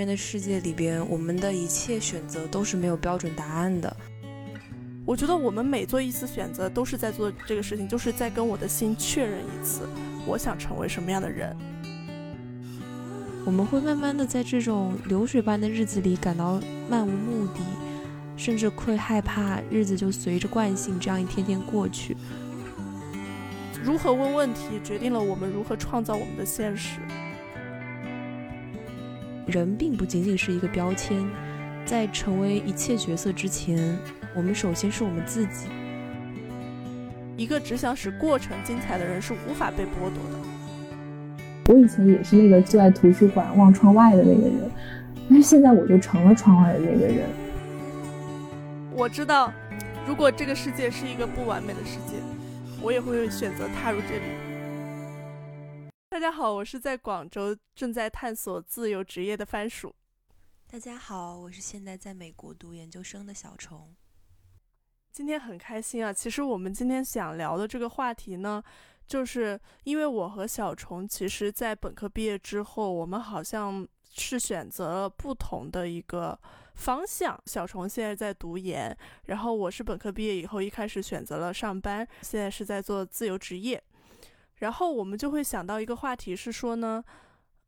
元的世界里边，我们的一切选择都是没有标准答案的。我觉得我们每做一次选择，都是在做这个事情，就是在跟我的心确认一次，我想成为什么样的人。我们会慢慢的在这种流水般的日子里感到漫无目的，甚至会害怕日子就随着惯性这样一天天过去。如何问问题，决定了我们如何创造我们的现实。人并不仅仅是一个标签，在成为一切角色之前。我们首先是我们自己。一个只想使过程精彩的人是无法被剥夺的。我以前也是那个坐在图书馆望窗外的那个人，但是现在我就成了窗外的那个人。我知道，如果这个世界是一个不完美的世界，我也会选择踏入这里。大家好，我是在广州正在探索自由职业的番薯。大家好，我是现在在美国读研究生的小虫。今天很开心啊！其实我们今天想聊的这个话题呢，就是因为我和小虫，其实在本科毕业之后，我们好像是选择了不同的一个方向。小虫现在在读研，然后我是本科毕业以后一开始选择了上班，现在是在做自由职业。然后我们就会想到一个话题是说呢，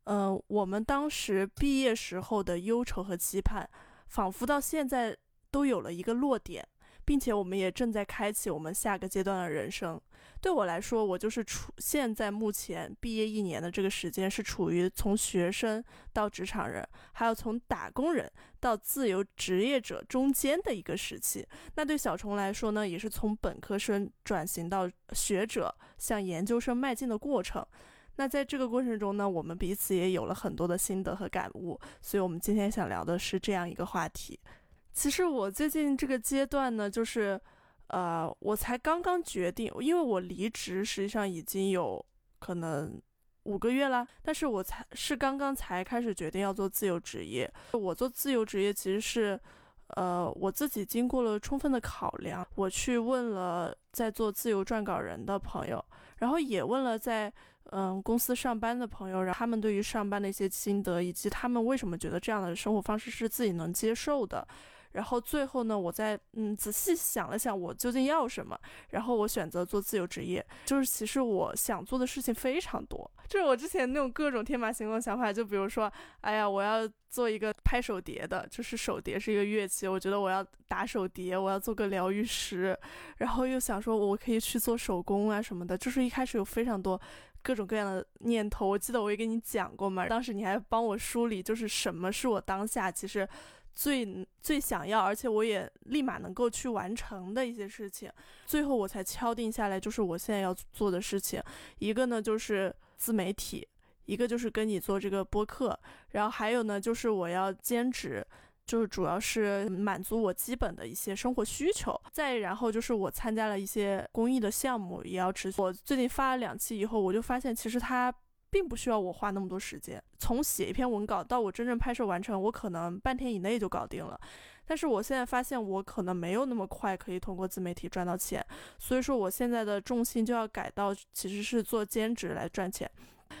呃，我们当时毕业时候的忧愁和期盼，仿佛到现在都有了一个落点。并且我们也正在开启我们下个阶段的人生。对我来说，我就是处现在目前毕业一年的这个时间，是处于从学生到职场人，还有从打工人到自由职业者中间的一个时期。那对小虫来说呢，也是从本科生转型到学者向研究生迈进的过程。那在这个过程中呢，我们彼此也有了很多的心得和感悟。所以，我们今天想聊的是这样一个话题。其实我最近这个阶段呢，就是，呃，我才刚刚决定，因为我离职实际上已经有可能五个月了，但是我才是刚刚才开始决定要做自由职业。我做自由职业其实是，呃，我自己经过了充分的考量，我去问了在做自由撰稿人的朋友，然后也问了在嗯公司上班的朋友，让他们对于上班的一些心得，以及他们为什么觉得这样的生活方式是自己能接受的。然后最后呢，我再嗯仔细想了想，我究竟要什么？然后我选择做自由职业。就是其实我想做的事情非常多，就是我之前那种各种天马行空的想法，就比如说，哎呀，我要做一个拍手碟的，就是手碟是一个乐器，我觉得我要打手碟，我要做个疗愈师。然后又想说，我可以去做手工啊什么的，就是一开始有非常多各种各样的念头。我记得我也跟你讲过嘛，当时你还帮我梳理，就是什么是我当下其实。最最想要，而且我也立马能够去完成的一些事情，最后我才敲定下来，就是我现在要做的事情。一个呢就是自媒体，一个就是跟你做这个播客，然后还有呢就是我要兼职，就是主要是满足我基本的一些生活需求。再然后就是我参加了一些公益的项目，也要持续。我最近发了两期以后，我就发现其实它。并不需要我花那么多时间，从写一篇文稿到我真正拍摄完成，我可能半天以内就搞定了。但是我现在发现，我可能没有那么快可以通过自媒体赚到钱，所以说我现在的重心就要改到其实是做兼职来赚钱。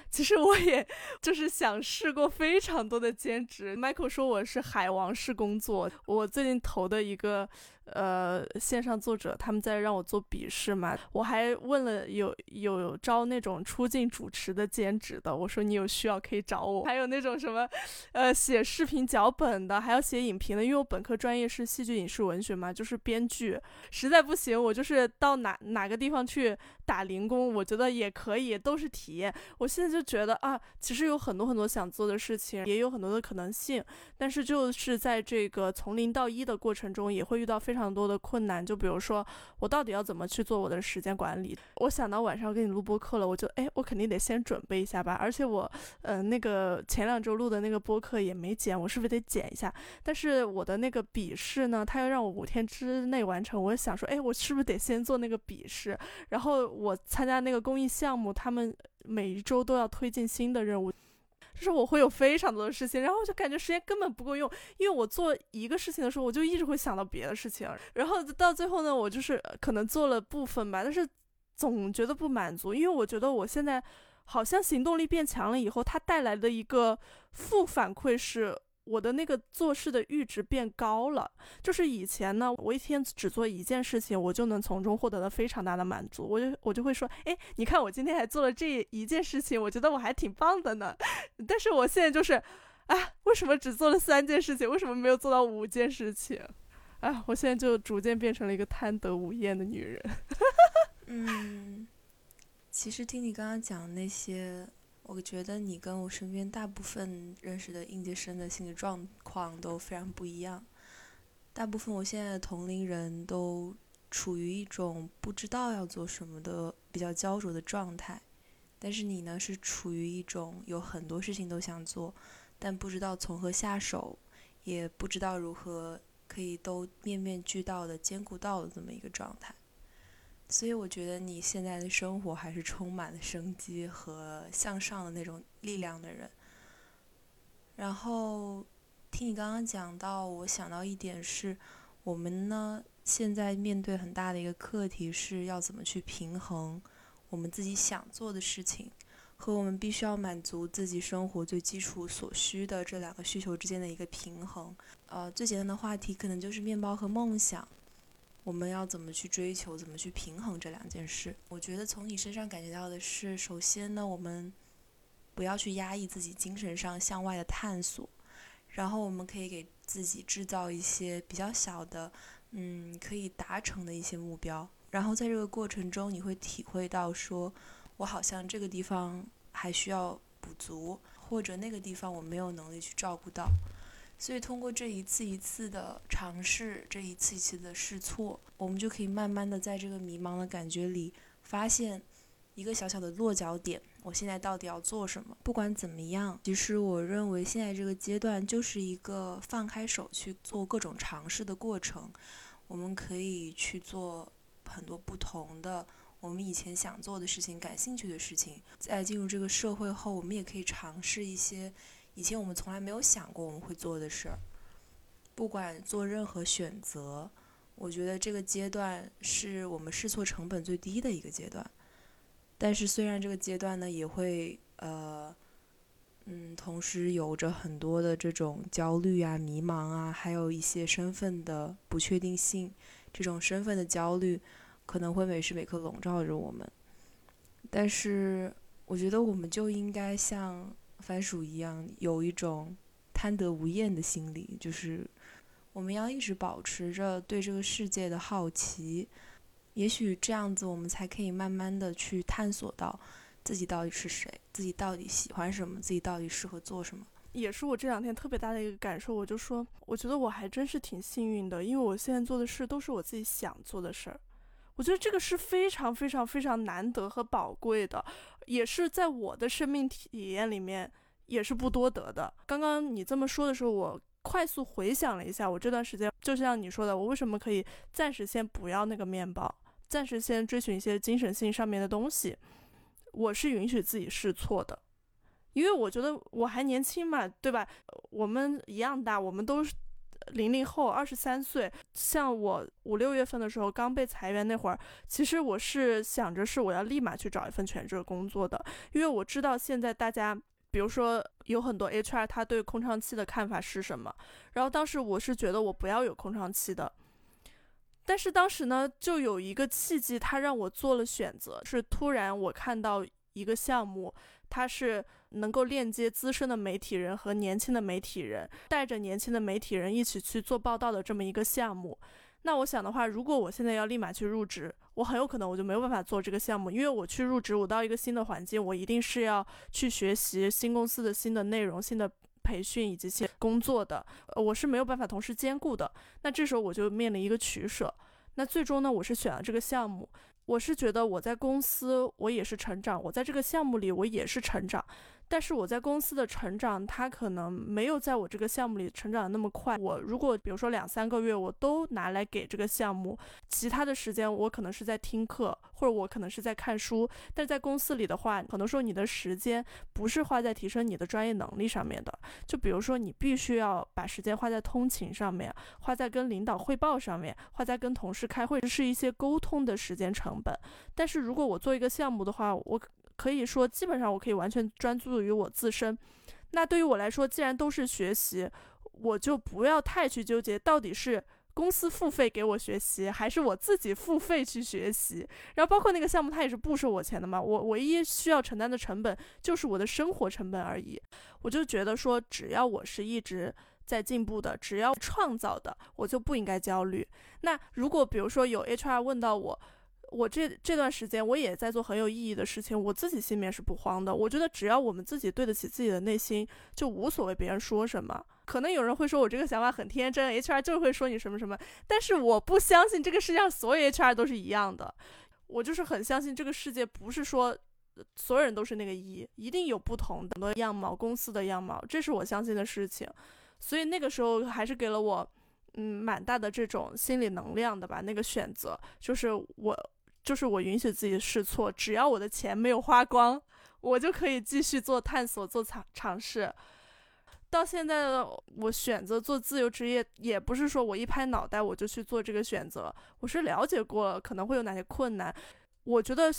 其实我也就是想试过非常多的兼职。Michael 说我是海王式工作，我最近投的一个。呃，线上作者他们在让我做笔试嘛，我还问了有有招那种出镜主持的兼职的，我说你有需要可以找我，还有那种什么，呃，写视频脚本的，还要写影评的，因为我本科专业是戏剧影视文学嘛，就是编剧，实在不行我就是到哪哪个地方去打零工，我觉得也可以，都是体验。我现在就觉得啊，其实有很多很多想做的事情，也有很多的可能性，但是就是在这个从零到一的过程中，也会遇到非。非常多的困难，就比如说我到底要怎么去做我的时间管理？我想到晚上给你录播课了，我就哎，我肯定得先准备一下吧。而且我，嗯，那个前两周录的那个播客也没剪，我是不是得剪一下？但是我的那个笔试呢，他要让我五天之内完成。我想说，哎，我是不是得先做那个笔试？然后我参加那个公益项目，他们每一周都要推进新的任务。就是我会有非常多的事情，然后我就感觉时间根本不够用，因为我做一个事情的时候，我就一直会想到别的事情，然后到最后呢，我就是可能做了部分吧，但是总觉得不满足，因为我觉得我现在好像行动力变强了以后，它带来的一个负反馈是，我的那个做事的阈值变高了。就是以前呢，我一天只做一件事情，我就能从中获得了非常大的满足。我就我就会说，哎，你看我今天还做了这一件事情，我觉得我还挺棒的呢。但是我现在就是，啊，为什么只做了三件事情？为什么没有做到五件事情？啊，我现在就逐渐变成了一个贪得无厌的女人。嗯。其实听你刚刚讲那些，我觉得你跟我身边大部分认识的应届生的心理状况都非常不一样。大部分我现在的同龄人都处于一种不知道要做什么的比较焦灼的状态，但是你呢是处于一种有很多事情都想做，但不知道从何下手，也不知道如何可以都面面俱到的兼顾到的这么一个状态。所以我觉得你现在的生活还是充满了生机和向上的那种力量的人。然后听你刚刚讲到，我想到一点是，我们呢现在面对很大的一个课题是要怎么去平衡我们自己想做的事情和我们必须要满足自己生活最基础所需的这两个需求之间的一个平衡。呃，最简单的话题可能就是面包和梦想。我们要怎么去追求，怎么去平衡这两件事？我觉得从你身上感觉到的是，首先呢，我们不要去压抑自己精神上向外的探索，然后我们可以给自己制造一些比较小的，嗯，可以达成的一些目标。然后在这个过程中，你会体会到，说我好像这个地方还需要补足，或者那个地方我没有能力去照顾到。所以，通过这一次一次的尝试，这一次一次的试错，我们就可以慢慢的在这个迷茫的感觉里，发现一个小小的落脚点。我现在到底要做什么？不管怎么样，其实我认为现在这个阶段就是一个放开手去做各种尝试的过程。我们可以去做很多不同的我们以前想做的事情、感兴趣的事情。在进入这个社会后，我们也可以尝试一些。以前我们从来没有想过我们会做的事儿，不管做任何选择，我觉得这个阶段是我们试错成本最低的一个阶段。但是虽然这个阶段呢，也会呃，嗯，同时有着很多的这种焦虑啊、迷茫啊，还有一些身份的不确定性，这种身份的焦虑可能会每时每刻笼罩着我们。但是我觉得我们就应该像。番薯一样，有一种贪得无厌的心理，就是我们要一直保持着对这个世界的好奇。也许这样子，我们才可以慢慢的去探索到自己到底是谁，自己到底喜欢什么，自己到底适合做什么。也是我这两天特别大的一个感受，我就说，我觉得我还真是挺幸运的，因为我现在做的事都是我自己想做的事儿。我觉得这个是非常非常非常难得和宝贵的，也是在我的生命体验里面也是不多得的。刚刚你这么说的时候，我快速回想了一下，我这段时间就像你说的，我为什么可以暂时先不要那个面包，暂时先追寻一些精神性上面的东西，我是允许自己试错的，因为我觉得我还年轻嘛，对吧？我们一样大，我们都是。零零后，二十三岁，像我五六月份的时候刚被裁员那会儿，其实我是想着是我要立马去找一份全职工作的，因为我知道现在大家，比如说有很多 HR 他对空窗期的看法是什么，然后当时我是觉得我不要有空窗期的，但是当时呢就有一个契机，他让我做了选择，是突然我看到一个项目。它是能够链接资深的媒体人和年轻的媒体人，带着年轻的媒体人一起去做报道的这么一个项目。那我想的话，如果我现在要立马去入职，我很有可能我就没有办法做这个项目，因为我去入职，我到一个新的环境，我一定是要去学习新公司的新的内容、新的培训以及新工作的，我是没有办法同时兼顾的。那这时候我就面临一个取舍。那最终呢，我是选了这个项目。我是觉得我在公司我也是成长，我在这个项目里我也是成长。但是我在公司的成长，他可能没有在我这个项目里成长那么快。我如果比如说两三个月我都拿来给这个项目，其他的时间我可能是在听课，或者我可能是在看书。但在公司里的话，可能说你的时间不是花在提升你的专业能力上面的。就比如说你必须要把时间花在通勤上面，花在跟领导汇报上面，花在跟同事开会，这是一些沟通的时间成本。但是如果我做一个项目的话，我。可以说，基本上我可以完全专注于我自身。那对于我来说，既然都是学习，我就不要太去纠结到底是。公司付费给我学习，还是我自己付费去学习？然后包括那个项目，它也是不收我钱的嘛。我唯一需要承担的成本就是我的生活成本而已。我就觉得说，只要我是一直在进步的，只要创造的，我就不应该焦虑。那如果比如说有 HR 问到我，我这这段时间我也在做很有意义的事情，我自己心里面是不慌的。我觉得只要我们自己对得起自己的内心，就无所谓别人说什么。可能有人会说我这个想法很天真，HR 就会说你什么什么，但是我不相信这个世界上所有 HR 都是一样的。我就是很相信这个世界不是说所有人都是那个一，一定有不同的样貌，公司的样貌，这是我相信的事情。所以那个时候还是给了我嗯蛮大的这种心理能量的吧。那个选择就是我就是我允许自己试错，只要我的钱没有花光，我就可以继续做探索，做尝尝试。到现在的我选择做自由职业，也不是说我一拍脑袋我就去做这个选择，我是了解过可能会有哪些困难，我觉得。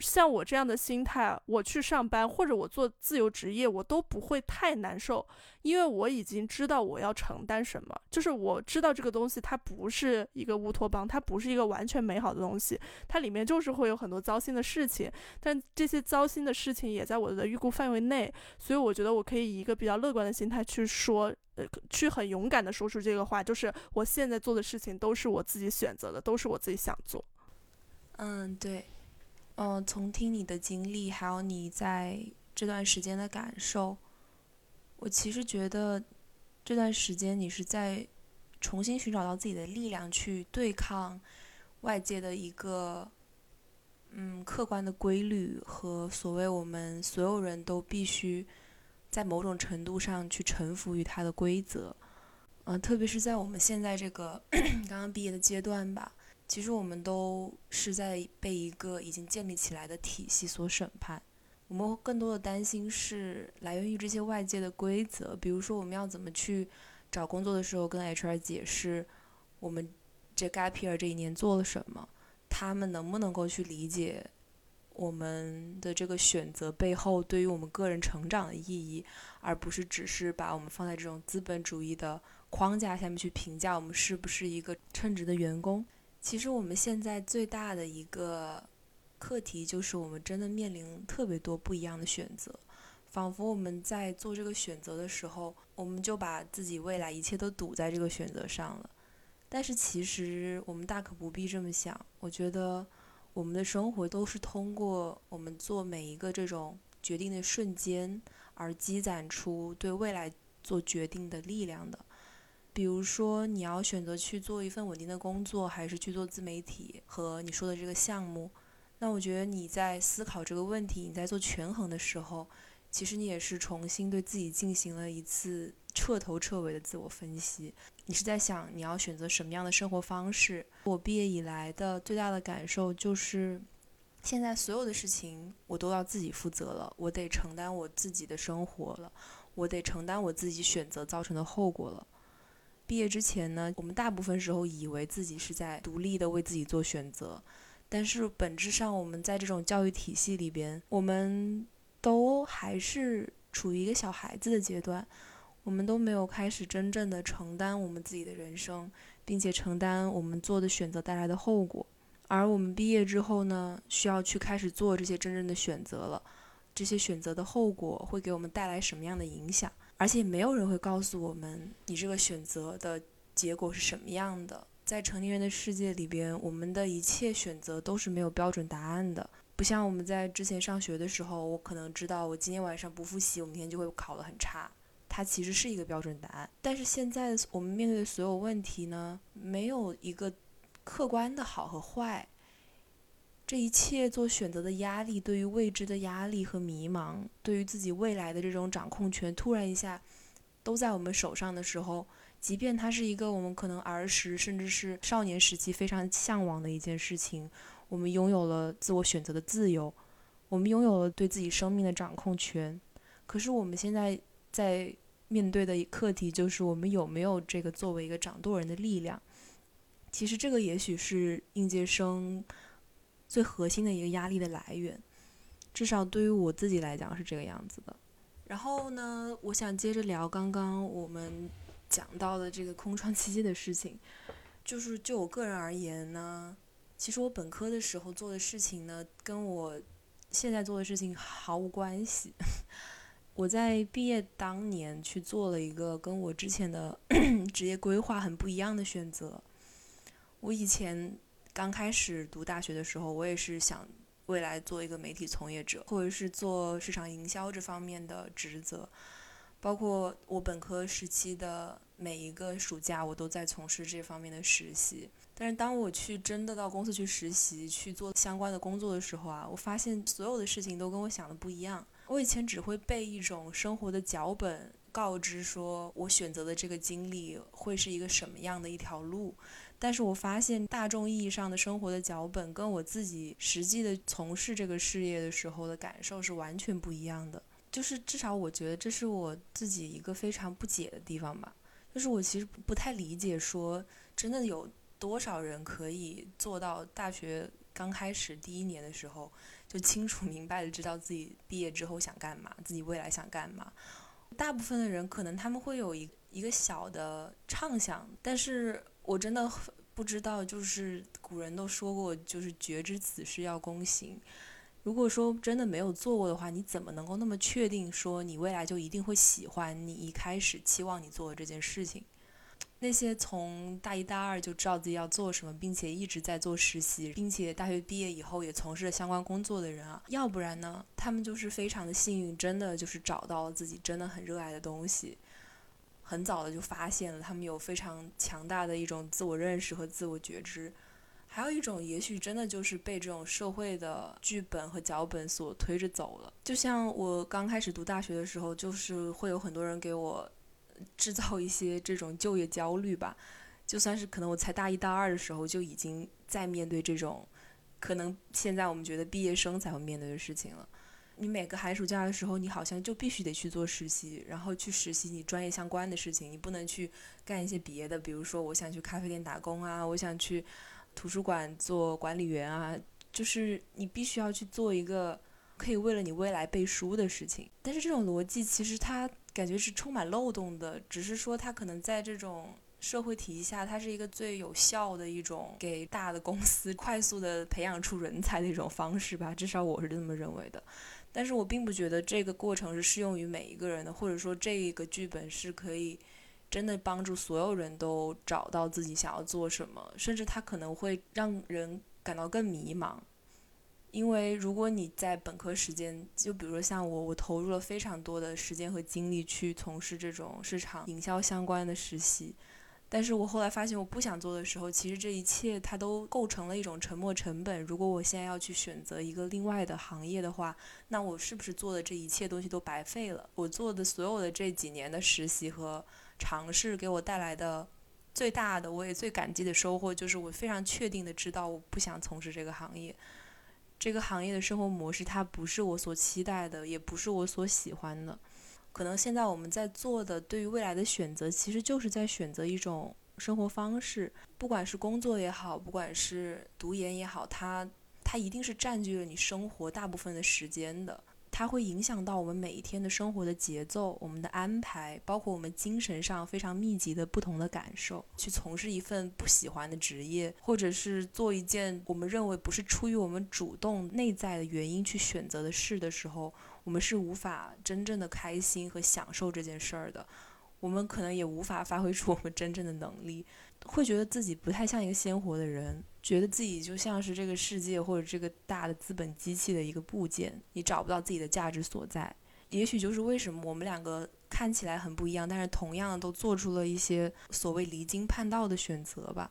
像我这样的心态，我去上班或者我做自由职业，我都不会太难受，因为我已经知道我要承担什么。就是我知道这个东西它不是一个乌托邦，它不是一个完全美好的东西，它里面就是会有很多糟心的事情。但这些糟心的事情也在我的预估范围内，所以我觉得我可以以一个比较乐观的心态去说，呃，去很勇敢的说出这个话，就是我现在做的事情都是我自己选择的，都是我自己想做。嗯，对。嗯，从听你的经历，还有你在这段时间的感受，我其实觉得这段时间你是在重新寻找到自己的力量，去对抗外界的一个嗯客观的规律和所谓我们所有人都必须在某种程度上去臣服于它的规则。嗯，特别是在我们现在这个 刚刚毕业的阶段吧。其实我们都是在被一个已经建立起来的体系所审判。我们更多的担心是来源于这些外界的规则，比如说我们要怎么去找工作的时候跟 HR 解释我们这 gap year 这一年做了什么，他们能不能够去理解我们的这个选择背后对于我们个人成长的意义，而不是只是把我们放在这种资本主义的框架下面去评价我们是不是一个称职的员工。其实我们现在最大的一个课题就是，我们真的面临特别多不一样的选择，仿佛我们在做这个选择的时候，我们就把自己未来一切都赌在这个选择上了。但是其实我们大可不必这么想。我觉得我们的生活都是通过我们做每一个这种决定的瞬间，而积攒出对未来做决定的力量的。比如说，你要选择去做一份稳定的工作，还是去做自媒体和你说的这个项目？那我觉得你在思考这个问题，你在做权衡的时候，其实你也是重新对自己进行了一次彻头彻尾的自我分析。你是在想你要选择什么样的生活方式？我毕业以来的最大的感受就是，现在所有的事情我都要自己负责了，我得承担我自己的生活了，我得承担我自己选择造成的后果了。毕业之前呢，我们大部分时候以为自己是在独立的为自己做选择，但是本质上我们在这种教育体系里边，我们都还是处于一个小孩子的阶段，我们都没有开始真正的承担我们自己的人生，并且承担我们做的选择带来的后果。而我们毕业之后呢，需要去开始做这些真正的选择了，这些选择的后果会给我们带来什么样的影响？而且没有人会告诉我们，你这个选择的结果是什么样的。在成年人的世界里边，我们的一切选择都是没有标准答案的。不像我们在之前上学的时候，我可能知道我今天晚上不复习，我明天就会考得很差。它其实是一个标准答案。但是现在我们面对的所有问题呢，没有一个客观的好和坏。这一切做选择的压力，对于未知的压力和迷茫，对于自己未来的这种掌控权，突然一下都在我们手上的时候，即便它是一个我们可能儿时甚至是少年时期非常向往的一件事情，我们拥有了自我选择的自由，我们拥有了对自己生命的掌控权。可是我们现在在面对的课题就是，我们有没有这个作为一个掌舵人的力量？其实这个也许是应届生。最核心的一个压力的来源，至少对于我自己来讲是这个样子的。然后呢，我想接着聊刚刚我们讲到的这个空窗期的事情，就是就我个人而言呢，其实我本科的时候做的事情呢，跟我现在做的事情毫无关系。我在毕业当年去做了一个跟我之前的 职业规划很不一样的选择。我以前刚开始读大学的时候，我也是想未来做一个媒体从业者，或者是做市场营销这方面的职责。包括我本科时期的每一个暑假，我都在从事这方面的实习。但是当我去真的到公司去实习，去做相关的工作的时候啊，我发现所有的事情都跟我想的不一样。我以前只会背一种生活的脚本，告知说我选择的这个经历会是一个什么样的一条路。但是我发现大众意义上的生活的脚本，跟我自己实际的从事这个事业的时候的感受是完全不一样的。就是至少我觉得这是我自己一个非常不解的地方吧。就是我其实不太理解，说真的有多少人可以做到大学刚开始第一年的时候就清楚明白的知道自己毕业之后想干嘛，自己未来想干嘛。大部分的人可能他们会有一一个小的畅想，但是我真的不知道，就是古人都说过，就是觉知此事要躬行。如果说真的没有做过的话，你怎么能够那么确定说你未来就一定会喜欢你一开始期望你做的这件事情？那些从大一大二就知道自己要做什么，并且一直在做实习，并且大学毕业以后也从事了相关工作的人啊，要不然呢，他们就是非常的幸运，真的就是找到了自己真的很热爱的东西，很早的就发现了，他们有非常强大的一种自我认识和自我觉知。还有一种，也许真的就是被这种社会的剧本和脚本所推着走了。就像我刚开始读大学的时候，就是会有很多人给我制造一些这种就业焦虑吧。就算是可能我才大一大二的时候，就已经在面对这种可能现在我们觉得毕业生才会面对的事情了。你每个寒暑假的时候，你好像就必须得去做实习，然后去实习你专业相关的事情，你不能去干一些别的。比如说，我想去咖啡店打工啊，我想去。图书馆做管理员啊，就是你必须要去做一个可以为了你未来背书的事情。但是这种逻辑其实它感觉是充满漏洞的，只是说它可能在这种社会体系下，它是一个最有效的一种给大的公司 快速的培养出人才的一种方式吧。至少我是这么认为的。但是我并不觉得这个过程是适用于每一个人的，或者说这个剧本是可以。真的帮助所有人都找到自己想要做什么，甚至他可能会让人感到更迷茫。因为如果你在本科时间，就比如说像我，我投入了非常多的时间和精力去从事这种市场营销相关的实习，但是我后来发现我不想做的时候，其实这一切它都构成了一种沉没成本。如果我现在要去选择一个另外的行业的话，那我是不是做的这一切东西都白费了？我做的所有的这几年的实习和尝试给我带来的最大的，我也最感激的收获，就是我非常确定的知道，我不想从事这个行业。这个行业的生活模式，它不是我所期待的，也不是我所喜欢的。可能现在我们在做的，对于未来的选择，其实就是在选择一种生活方式。不管是工作也好，不管是读研也好，它它一定是占据了你生活大部分的时间的。它会影响到我们每一天的生活的节奏，我们的安排，包括我们精神上非常密集的不同的感受。去从事一份不喜欢的职业，或者是做一件我们认为不是出于我们主动内在的原因去选择的事的时候，我们是无法真正的开心和享受这件事儿的。我们可能也无法发挥出我们真正的能力，会觉得自己不太像一个鲜活的人。觉得自己就像是这个世界或者这个大的资本机器的一个部件，你找不到自己的价值所在。也许就是为什么我们两个看起来很不一样，但是同样都做出了一些所谓离经叛道的选择吧。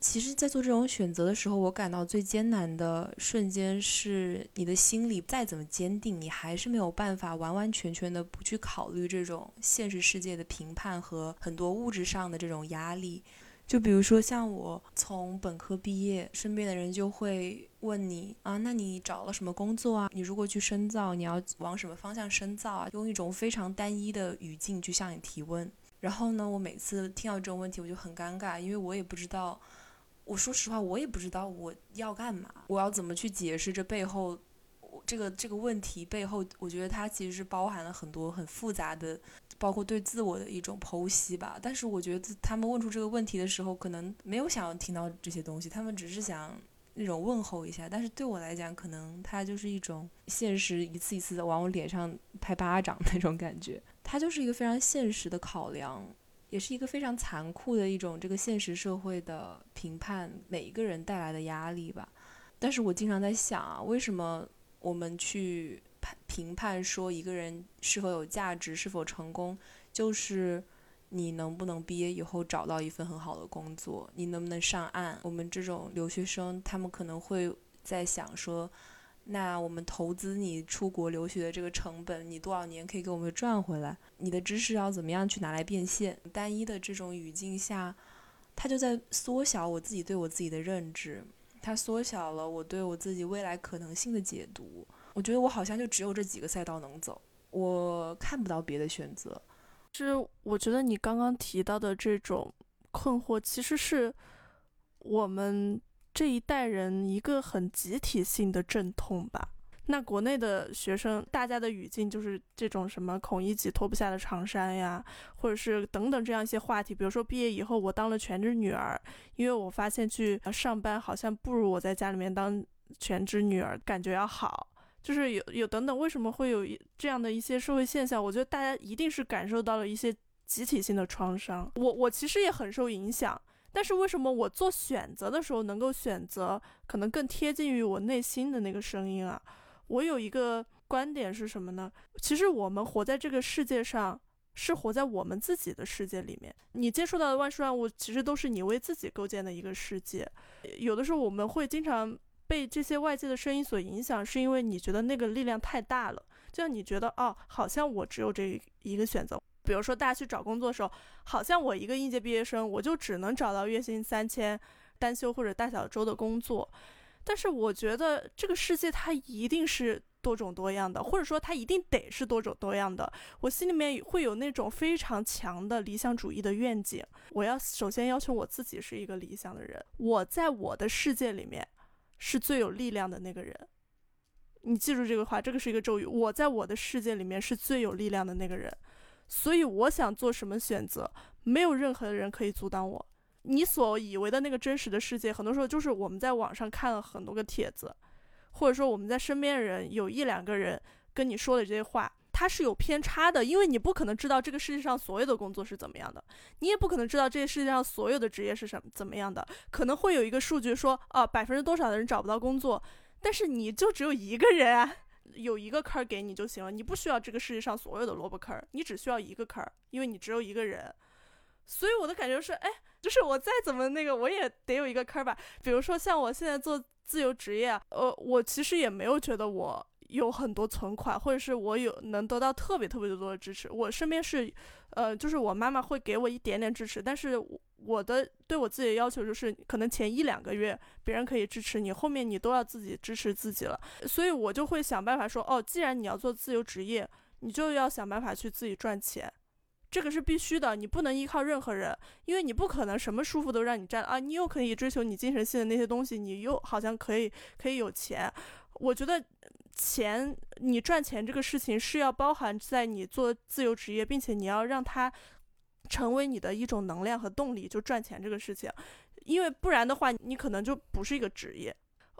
其实，在做这种选择的时候，我感到最艰难的瞬间是，你的心里再怎么坚定，你还是没有办法完完全全的不去考虑这种现实世界的评判和很多物质上的这种压力。就比如说，像我从本科毕业，身边的人就会问你啊，那你找了什么工作啊？你如果去深造，你要往什么方向深造啊？用一种非常单一的语境去向你提问。然后呢，我每次听到这种问题，我就很尴尬，因为我也不知道，我说实话，我也不知道我要干嘛，我要怎么去解释这背后，这个这个问题背后，我觉得它其实是包含了很多很复杂的，包括对自我的一种剖析吧。但是我觉得他们问出这个问题的时候，可能没有想要听到这些东西，他们只是想那种问候一下。但是对我来讲，可能它就是一种现实一次一次的往我脸上拍巴掌那种感觉。它就是一个非常现实的考量，也是一个非常残酷的一种这个现实社会的评判，每一个人带来的压力吧。但是我经常在想啊，为什么？我们去判评判说一个人是否有价值、是否成功，就是你能不能毕业以后找到一份很好的工作，你能不能上岸。我们这种留学生，他们可能会在想说，那我们投资你出国留学的这个成本，你多少年可以给我们赚回来？你的知识要怎么样去拿来变现？单一的这种语境下，它就在缩小我自己对我自己的认知。它缩小了我对我自己未来可能性的解读。我觉得我好像就只有这几个赛道能走，我看不到别的选择。是我觉得你刚刚提到的这种困惑，其实是我们这一代人一个很集体性的阵痛吧。那国内的学生，大家的语境就是这种什么孔乙己脱不下的长衫呀，或者是等等这样一些话题。比如说毕业以后我当了全职女儿，因为我发现去上班好像不如我在家里面当全职女儿感觉要好，就是有有等等。为什么会有这样的一些社会现象？我觉得大家一定是感受到了一些集体性的创伤。我我其实也很受影响，但是为什么我做选择的时候能够选择可能更贴近于我内心的那个声音啊？我有一个观点是什么呢？其实我们活在这个世界上，是活在我们自己的世界里面。你接触到的万事万物，其实都是你为自己构建的一个世界。有的时候我们会经常被这些外界的声音所影响，是因为你觉得那个力量太大了。就像你觉得哦，好像我只有这一个选择。比如说大家去找工作的时候，好像我一个应届毕业生，我就只能找到月薪三千、单休或者大小周的工作。但是我觉得这个世界它一定是多种多样的，或者说它一定得是多种多样的。我心里面会有那种非常强的理想主义的愿景。我要首先要求我自己是一个理想的人，我在我的世界里面是最有力量的那个人。你记住这个话，这个是一个咒语。我在我的世界里面是最有力量的那个人，所以我想做什么选择，没有任何人可以阻挡我。你所以为的那个真实的世界，很多时候就是我们在网上看了很多个帖子，或者说我们在身边人有一两个人跟你说的这些话，它是有偏差的，因为你不可能知道这个世界上所有的工作是怎么样的，你也不可能知道这个世界上所有的职业是什么怎么样的，可能会有一个数据说，啊，百分之多少的人找不到工作，但是你就只有一个人啊，有一个坑给你就行了，你不需要这个世界上所有的萝卜坑，你只需要一个坑，因为你只有一个人。所以我的感觉是，哎，就是我再怎么那个，我也得有一个坑吧。比如说像我现在做自由职业，呃，我其实也没有觉得我有很多存款，或者是我有能得到特别特别多的支持。我身边是，呃，就是我妈妈会给我一点点支持，但是我我的对我自己的要求就是，可能前一两个月别人可以支持你，后面你都要自己支持自己了。所以我就会想办法说，哦，既然你要做自由职业，你就要想办法去自己赚钱。这个是必须的，你不能依靠任何人，因为你不可能什么舒服都让你占啊！你又可以追求你精神性的那些东西，你又好像可以可以有钱。我觉得钱，你赚钱这个事情是要包含在你做自由职业，并且你要让它成为你的一种能量和动力，就赚钱这个事情，因为不然的话，你可能就不是一个职业。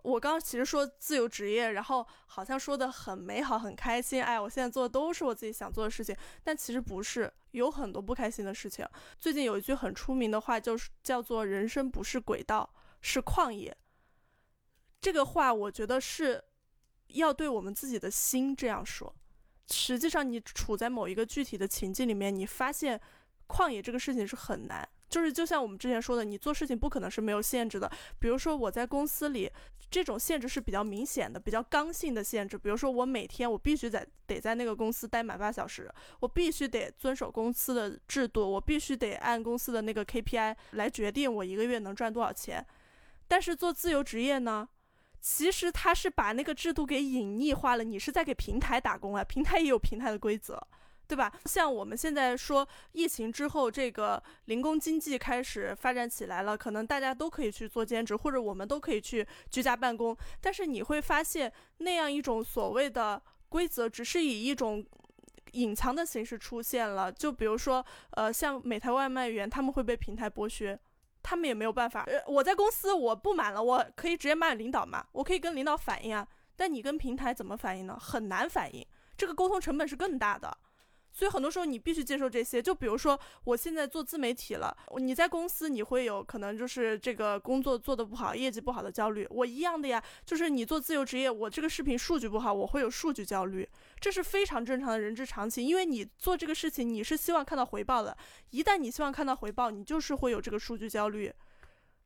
我刚刚其实说自由职业，然后好像说的很美好、很开心。哎，我现在做的都是我自己想做的事情，但其实不是，有很多不开心的事情。最近有一句很出名的话，就是叫做“人生不是轨道，是旷野”。这个话我觉得是要对我们自己的心这样说。实际上，你处在某一个具体的情境里面，你发现旷野这个事情是很难。就是就像我们之前说的，你做事情不可能是没有限制的。比如说我在公司里，这种限制是比较明显的、比较刚性的限制。比如说我每天我必须在得在那个公司待满八小时，我必须得遵守公司的制度，我必须得按公司的那个 KPI 来决定我一个月能赚多少钱。但是做自由职业呢，其实他是把那个制度给隐匿化了。你是在给平台打工啊，平台也有平台的规则。对吧？像我们现在说疫情之后，这个零工经济开始发展起来了，可能大家都可以去做兼职，或者我们都可以去居家办公。但是你会发现，那样一种所谓的规则，只是以一种隐藏的形式出现了。就比如说，呃，像美团外卖员，他们会被平台剥削。他们也没有办法。呃，我在公司我不满了，我可以直接骂领导嘛，我可以跟领导反映啊。但你跟平台怎么反映呢？很难反映，这个沟通成本是更大的。所以很多时候你必须接受这些，就比如说我现在做自媒体了，你在公司你会有可能就是这个工作做得不好，业绩不好的焦虑，我一样的呀，就是你做自由职业，我这个视频数据不好，我会有数据焦虑，这是非常正常的人之常情，因为你做这个事情你是希望看到回报的，一旦你希望看到回报，你就是会有这个数据焦虑。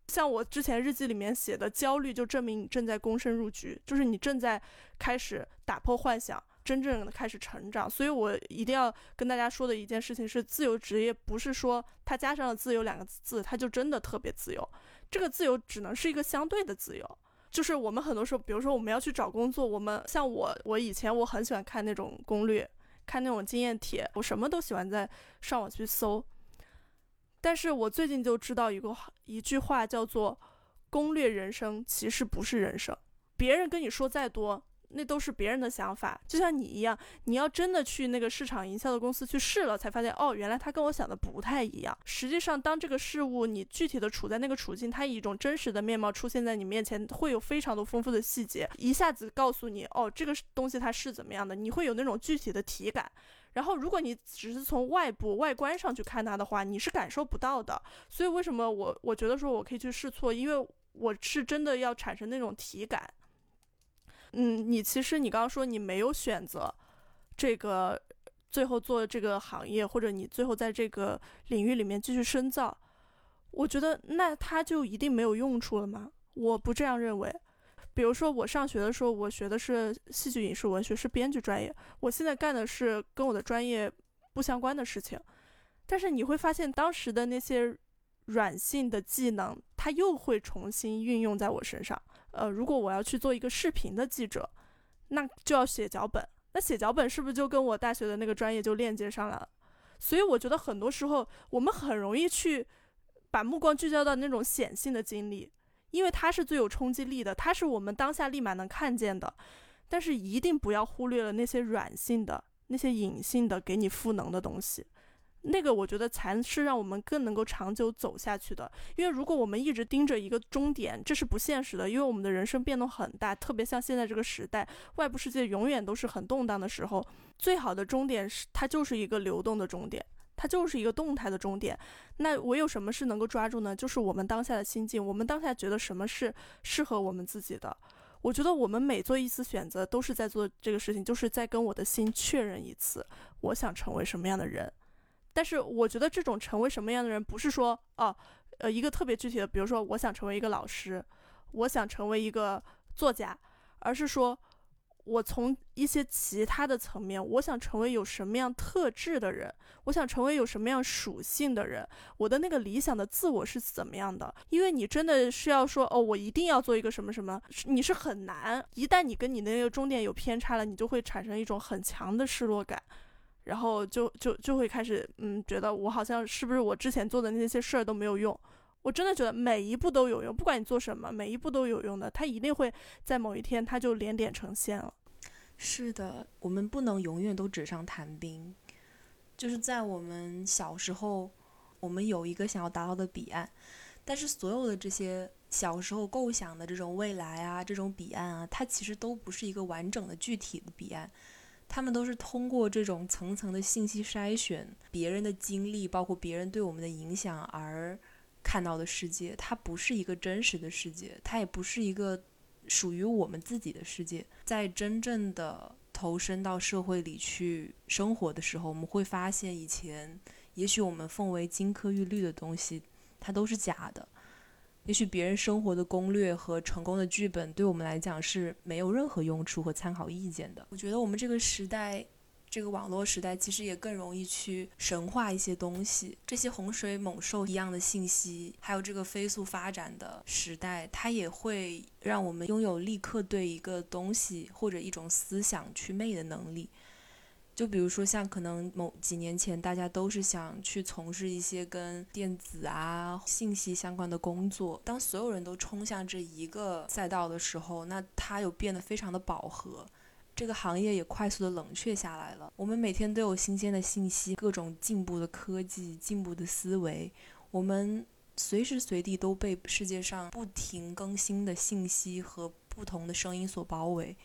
像我之前日记里面写的，焦虑就证明你正在躬身入局，就是你正在开始打破幻想。真正的开始成长，所以我一定要跟大家说的一件事情是，自由职业不是说它加上了“自由”两个字，它就真的特别自由。这个自由只能是一个相对的自由。就是我们很多时候，比如说我们要去找工作，我们像我，我以前我很喜欢看那种攻略，看那种经验帖，我什么都喜欢在上网去搜。但是我最近就知道一个一句话，叫做“攻略人生其实不是人生”，别人跟你说再多。那都是别人的想法，就像你一样，你要真的去那个市场营销的公司去试了，才发现哦，原来他跟我想的不太一样。实际上，当这个事物你具体的处在那个处境，它以一种真实的面貌出现在你面前，会有非常多丰富的细节，一下子告诉你哦，这个东西它是怎么样的，你会有那种具体的体感。然后，如果你只是从外部外观上去看它的话，你是感受不到的。所以，为什么我我觉得说我可以去试错，因为我是真的要产生那种体感。嗯，你其实你刚刚说你没有选择这个最后做这个行业，或者你最后在这个领域里面继续深造，我觉得那它就一定没有用处了吗？我不这样认为。比如说我上学的时候，我学的是戏剧影视文学，是编剧专业，我现在干的是跟我的专业不相关的事情，但是你会发现当时的那些软性的技能，它又会重新运用在我身上。呃，如果我要去做一个视频的记者，那就要写脚本。那写脚本是不是就跟我大学的那个专业就链接上了？所以我觉得很多时候我们很容易去把目光聚焦到那种显性的经历，因为它是最有冲击力的，它是我们当下立马能看见的。但是一定不要忽略了那些软性的、那些隐性的给你赋能的东西。那个我觉得才是让我们更能够长久走下去的，因为如果我们一直盯着一个终点，这是不现实的。因为我们的人生变动很大，特别像现在这个时代，外部世界永远都是很动荡的时候，最好的终点是它就是一个流动的终点，它就是一个动态的终点。那我有什么是能够抓住呢？就是我们当下的心境，我们当下觉得什么是适合我们自己的。我觉得我们每做一次选择，都是在做这个事情，就是在跟我的心确认一次，我想成为什么样的人。但是我觉得这种成为什么样的人，不是说哦，呃，一个特别具体的，比如说我想成为一个老师，我想成为一个作家，而是说，我从一些其他的层面，我想成为有什么样特质的人，我想成为有什么样属性的人，我的那个理想的自我是怎么样的？因为你真的是要说哦，我一定要做一个什么什么，你是很难。一旦你跟你那个终点有偏差了，你就会产生一种很强的失落感。然后就就就会开始，嗯，觉得我好像是不是我之前做的那些事儿都没有用？我真的觉得每一步都有用，不管你做什么，每一步都有用的。它一定会在某一天，它就连点成线了。是的，我们不能永远都纸上谈兵。就是在我们小时候，我们有一个想要达到的彼岸，但是所有的这些小时候构想的这种未来啊，这种彼岸啊，它其实都不是一个完整的具体的彼岸。他们都是通过这种层层的信息筛选，别人的经历，包括别人对我们的影响而看到的世界，它不是一个真实的世界，它也不是一个属于我们自己的世界。在真正的投身到社会里去生活的时候，我们会发现，以前也许我们奉为金科玉律的东西，它都是假的。也许别人生活的攻略和成功的剧本，对我们来讲是没有任何用处和参考意见的。我觉得我们这个时代，这个网络时代，其实也更容易去神化一些东西。这些洪水猛兽一样的信息，还有这个飞速发展的时代，它也会让我们拥有立刻对一个东西或者一种思想去魅的能力。就比如说，像可能某几年前，大家都是想去从事一些跟电子啊、信息相关的工作。当所有人都冲向这一个赛道的时候，那它又变得非常的饱和，这个行业也快速的冷却下来了。我们每天都有新鲜的信息，各种进步的科技、进步的思维，我们随时随地都被世界上不停更新的信息和不同的声音所包围。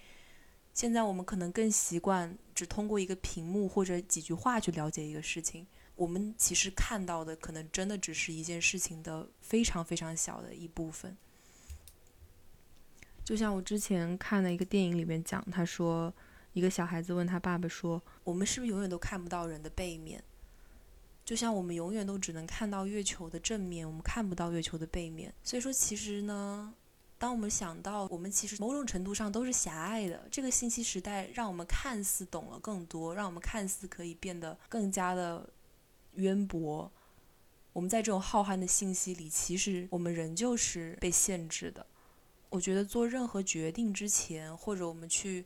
现在我们可能更习惯只通过一个屏幕或者几句话去了解一个事情，我们其实看到的可能真的只是一件事情的非常非常小的一部分。就像我之前看的一个电影里面讲，他说一个小孩子问他爸爸说：“我们是不是永远都看不到人的背面？就像我们永远都只能看到月球的正面，我们看不到月球的背面。所以说，其实呢。”当我们想到我们其实某种程度上都是狭隘的，这个信息时代让我们看似懂了更多，让我们看似可以变得更加的渊博。我们在这种浩瀚的信息里，其实我们仍旧是被限制的。我觉得做任何决定之前，或者我们去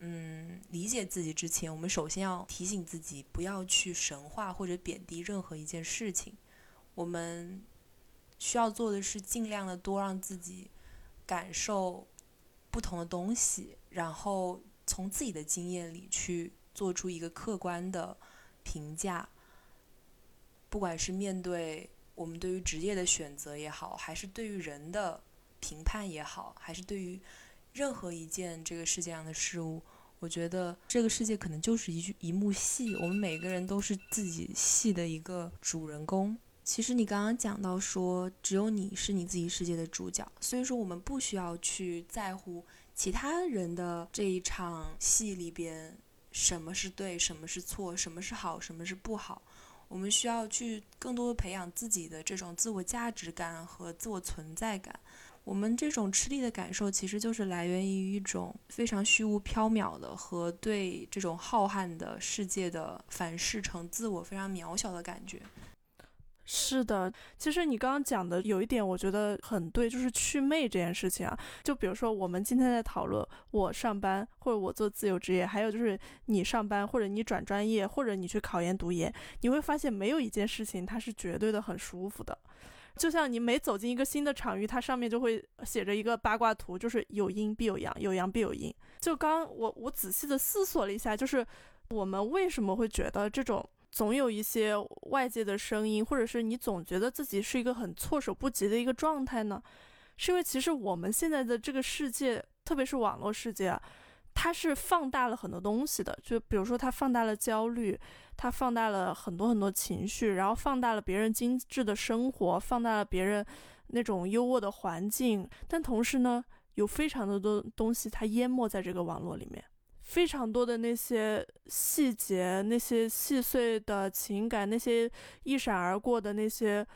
嗯理解自己之前，我们首先要提醒自己，不要去神化或者贬低任何一件事情。我们需要做的是尽量的多让自己。感受不同的东西，然后从自己的经验里去做出一个客观的评价。不管是面对我们对于职业的选择也好，还是对于人的评判也好，还是对于任何一件这个世界上的事物，我觉得这个世界可能就是一句一幕戏，我们每个人都是自己戏的一个主人公。其实你刚刚讲到说，只有你是你自己世界的主角，所以说我们不需要去在乎其他人的这一场戏里边什么是对，什么是错，什么是好，什么是不好。我们需要去更多的培养自己的这种自我价值感和自我存在感。我们这种吃力的感受，其实就是来源于一种非常虚无缥缈的和对这种浩瀚的世界的反视成自我非常渺小的感觉。是的，其实你刚刚讲的有一点，我觉得很对，就是祛魅这件事情啊。就比如说，我们今天在讨论我上班或者我做自由职业，还有就是你上班或者你转专业或者你去考研读研，你会发现没有一件事情它是绝对的很舒服的。就像你每走进一个新的场域，它上面就会写着一个八卦图，就是有阴必有阳，有阳必有阴。就刚我我仔细的思索了一下，就是我们为什么会觉得这种。总有一些外界的声音，或者是你总觉得自己是一个很措手不及的一个状态呢？是因为其实我们现在的这个世界，特别是网络世界啊，它是放大了很多东西的。就比如说，它放大了焦虑，它放大了很多很多情绪，然后放大了别人精致的生活，放大了别人那种优渥的环境。但同时呢，有非常的多东西它淹没在这个网络里面。非常多的那些细节，那些细碎的情感，那些一闪而过的那些，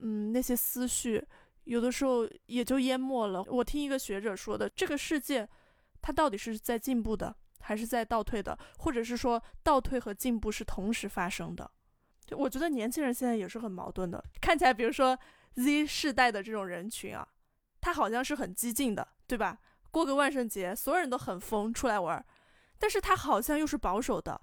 嗯，那些思绪，有的时候也就淹没了。我听一个学者说的，这个世界，它到底是在进步的，还是在倒退的，或者是说倒退和进步是同时发生的？就我觉得年轻人现在也是很矛盾的，看起来，比如说 Z 世代的这种人群啊，他好像是很激进的，对吧？过个万圣节，所有人都很疯出来玩，但是他好像又是保守的。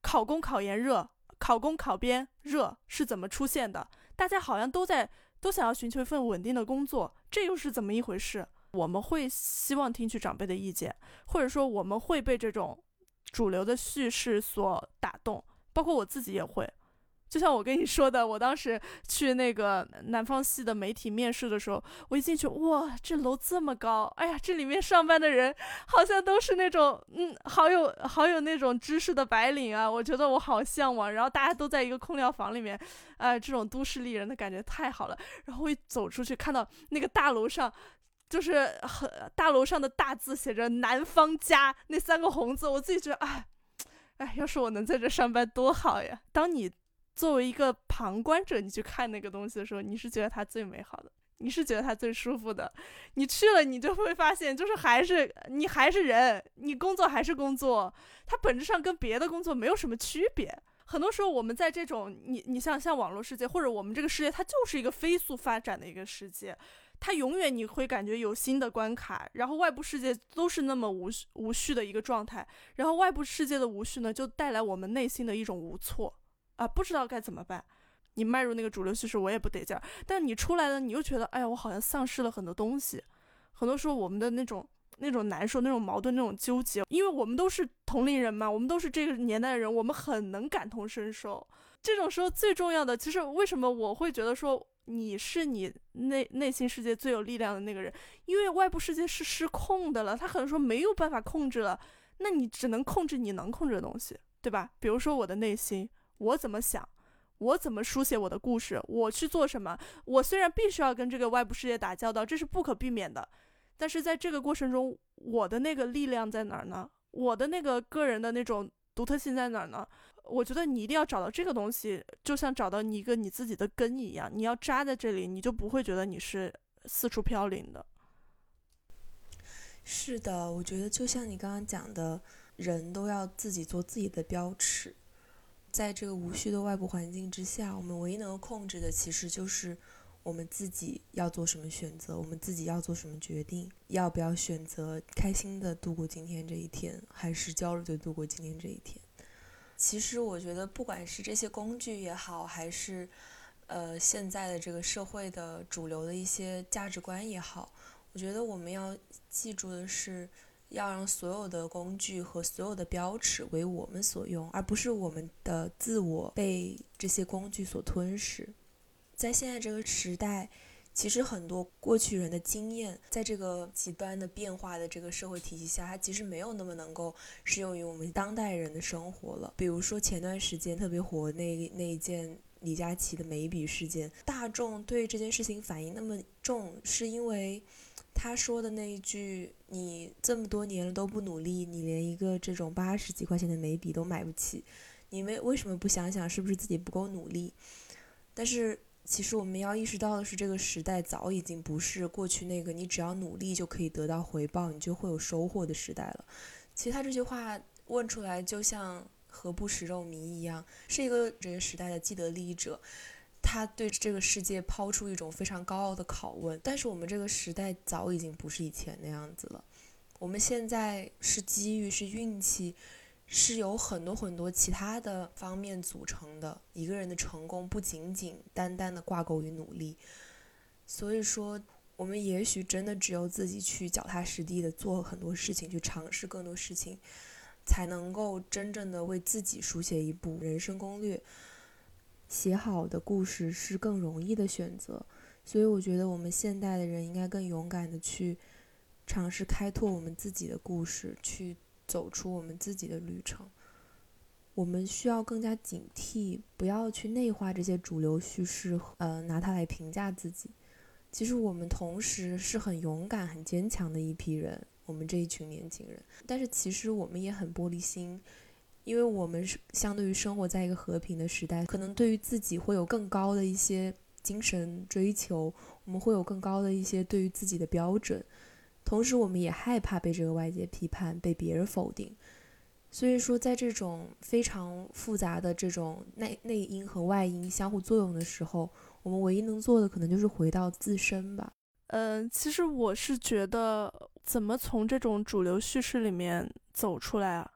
考公考研热，考公考编热是怎么出现的？大家好像都在都想要寻求一份稳定的工作，这又是怎么一回事？我们会希望听取长辈的意见，或者说我们会被这种主流的叙事所打动，包括我自己也会。就像我跟你说的，我当时去那个南方系的媒体面试的时候，我一进去，哇，这楼这么高，哎呀，这里面上班的人好像都是那种，嗯，好有好有那种知识的白领啊，我觉得我好向往。然后大家都在一个空调房里面，哎，这种都市丽人的感觉太好了。然后我一走出去，看到那个大楼上，就是很大楼上的大字写着“南方家”那三个红字，我自己觉得，哎，哎，要是我能在这上班多好呀！当你。作为一个旁观者，你去看那个东西的时候，你是觉得它最美好的，你是觉得它最舒服的。你去了，你就会发现，就是还是你还是人，你工作还是工作，它本质上跟别的工作没有什么区别。很多时候，我们在这种你你像像网络世界，或者我们这个世界，它就是一个飞速发展的一个世界，它永远你会感觉有新的关卡，然后外部世界都是那么无无序的一个状态，然后外部世界的无序呢，就带来我们内心的一种无措啊，不知道该怎么办。你迈入那个主流叙事，我也不得劲儿，但你出来了，你又觉得，哎呀，我好像丧失了很多东西。很多时候，我们的那种那种难受、那种矛盾、那种纠结，因为我们都是同龄人嘛，我们都是这个年代的人，我们很能感同身受。这种时候最重要的，其实为什么我会觉得说？你是你内内心世界最有力量的那个人，因为外部世界是失控的了，他可能说没有办法控制了，那你只能控制你能控制的东西，对吧？比如说我的内心，我怎么想，我怎么书写我的故事，我去做什么，我虽然必须要跟这个外部世界打交道，这是不可避免的，但是在这个过程中，我的那个力量在哪儿呢？我的那个个人的那种独特性在哪儿呢？我觉得你一定要找到这个东西，就像找到你一个你自己的根一样，你要扎在这里，你就不会觉得你是四处飘零的。是的，我觉得就像你刚刚讲的，人都要自己做自己的标尺，在这个无序的外部环境之下，我们唯一能够控制的，其实就是我们自己要做什么选择，我们自己要做什么决定，要不要选择开心的度过今天这一天，还是焦虑的度过今天这一天。其实我觉得，不管是这些工具也好，还是，呃，现在的这个社会的主流的一些价值观也好，我觉得我们要记住的是，要让所有的工具和所有的标尺为我们所用，而不是我们的自我被这些工具所吞噬。在现在这个时代。其实很多过去人的经验，在这个极端的变化的这个社会体系下，它其实没有那么能够适用于我们当代人的生活了。比如说前段时间特别火那那一件李佳琦的眉笔事件，大众对这件事情反应那么重，是因为他说的那一句：“你这么多年了都不努力，你连一个这种八十几块钱的眉笔都买不起，你为为什么不想想是不是自己不够努力？”但是。其实我们要意识到的是，这个时代早已经不是过去那个你只要努力就可以得到回报，你就会有收获的时代了。其实他这句话问出来，就像何不食肉糜一样，是一个这个时代的既得利益者，他对这个世界抛出一种非常高傲的拷问。但是我们这个时代早已经不是以前那样子了，我们现在是机遇，是运气。是有很多很多其他的方面组成的。一个人的成功不仅仅单单的挂钩于努力，所以说，我们也许真的只有自己去脚踏实地的做很多事情，去尝试更多事情，才能够真正的为自己书写一部人生攻略。写好的故事是更容易的选择，所以我觉得我们现代的人应该更勇敢的去尝试开拓我们自己的故事，去。走出我们自己的旅程，我们需要更加警惕，不要去内化这些主流叙事，呃，拿它来评价自己。其实我们同时是很勇敢、很坚强的一批人，我们这一群年轻人。但是其实我们也很玻璃心，因为我们是相对于生活在一个和平的时代，可能对于自己会有更高的一些精神追求，我们会有更高的一些对于自己的标准。同时，我们也害怕被这个外界批判，被别人否定。所以说，在这种非常复杂的这种内内因和外因相互作用的时候，我们唯一能做的可能就是回到自身吧。嗯，其实我是觉得，怎么从这种主流叙事里面走出来啊？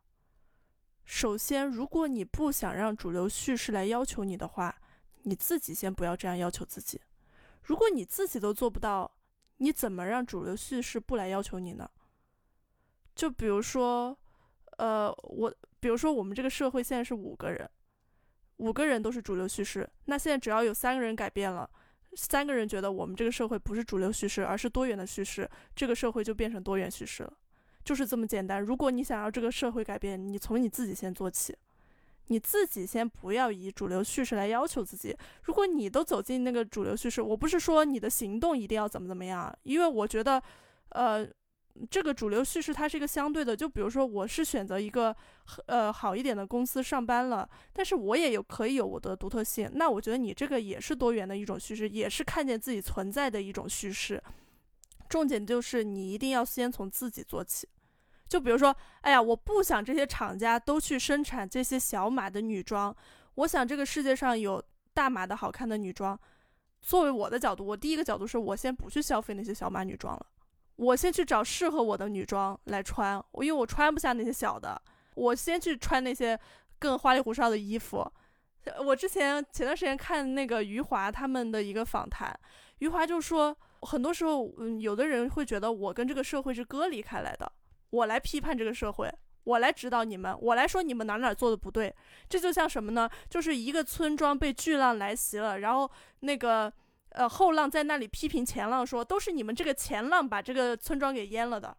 首先，如果你不想让主流叙事来要求你的话，你自己先不要这样要求自己。如果你自己都做不到，你怎么让主流叙事不来要求你呢？就比如说，呃，我比如说我们这个社会现在是五个人，五个人都是主流叙事。那现在只要有三个人改变了，三个人觉得我们这个社会不是主流叙事，而是多元的叙事，这个社会就变成多元叙事了，就是这么简单。如果你想要这个社会改变，你从你自己先做起。你自己先不要以主流叙事来要求自己。如果你都走进那个主流叙事，我不是说你的行动一定要怎么怎么样，因为我觉得，呃，这个主流叙事它是一个相对的。就比如说，我是选择一个呃好一点的公司上班了，但是我也有可以有我的独特性。那我觉得你这个也是多元的一种叙事，也是看见自己存在的一种叙事。重点就是你一定要先从自己做起。就比如说，哎呀，我不想这些厂家都去生产这些小码的女装，我想这个世界上有大码的好看的女装。作为我的角度，我第一个角度是我先不去消费那些小码女装了，我先去找适合我的女装来穿，因为我穿不下那些小的，我先去穿那些更花里胡哨的衣服。我之前前段时间看那个余华他们的一个访谈，余华就说，很多时候，嗯，有的人会觉得我跟这个社会是割离开来的，我来批判这个社会，我来指导你们，我来说你们哪哪做的不对。这就像什么呢？就是一个村庄被巨浪来袭了，然后那个呃后浪在那里批评前浪说，都是你们这个前浪把这个村庄给淹了的。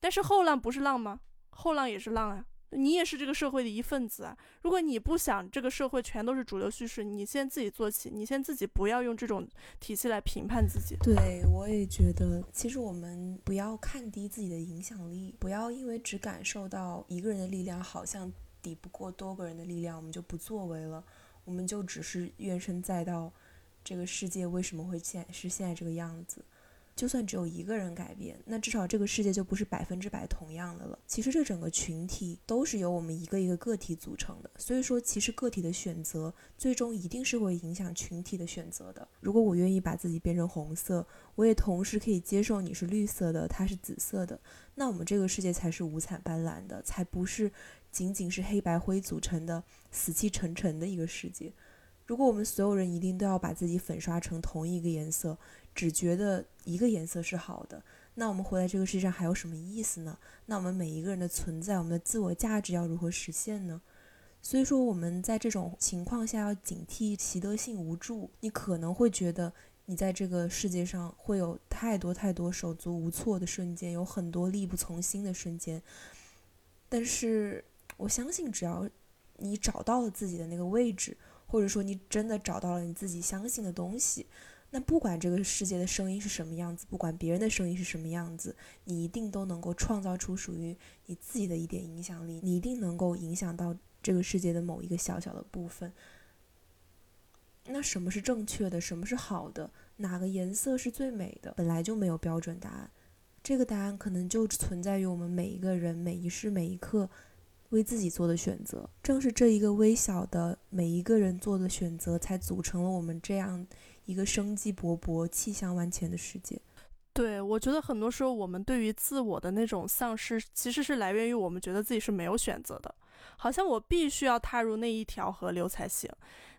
但是后浪不是浪吗？后浪也是浪啊。你也是这个社会的一份子啊！如果你不想这个社会全都是主流叙事，你先自己做起，你先自己不要用这种体系来评判自己。对，我也觉得，其实我们不要看低自己的影响力，不要因为只感受到一个人的力量好像抵不过多个人的力量，我们就不作为了，我们就只是怨声载道，这个世界为什么会现是现在这个样子？就算只有一个人改变，那至少这个世界就不是百分之百同样的了。其实这整个群体都是由我们一个一个个体组成的，所以说其实个体的选择最终一定是会影响群体的选择的。如果我愿意把自己变成红色，我也同时可以接受你是绿色的，它是紫色的，那我们这个世界才是五彩斑斓的，才不是仅仅是黑白灰组成的死气沉沉的一个世界。如果我们所有人一定都要把自己粉刷成同一个颜色，只觉得一个颜色是好的，那我们活在这个世界上还有什么意思呢？那我们每一个人的存在，我们的自我价值要如何实现呢？所以说，我们在这种情况下要警惕习得性无助。你可能会觉得你在这个世界上会有太多太多手足无措的瞬间，有很多力不从心的瞬间。但是我相信，只要你找到了自己的那个位置。或者说你真的找到了你自己相信的东西，那不管这个世界的声音是什么样子，不管别人的声音是什么样子，你一定都能够创造出属于你自己的一点影响力，你一定能够影响到这个世界的某一个小小的部分。那什么是正确的？什么是好的？哪个颜色是最美的？本来就没有标准答案，这个答案可能就存在于我们每一个人每一时每一刻。为自己做的选择，正是这一个微小的每一个人做的选择，才组成了我们这样一个生机勃勃、气象万千的世界。对，我觉得很多时候我们对于自我的那种丧失，其实是来源于我们觉得自己是没有选择的，好像我必须要踏入那一条河流才行。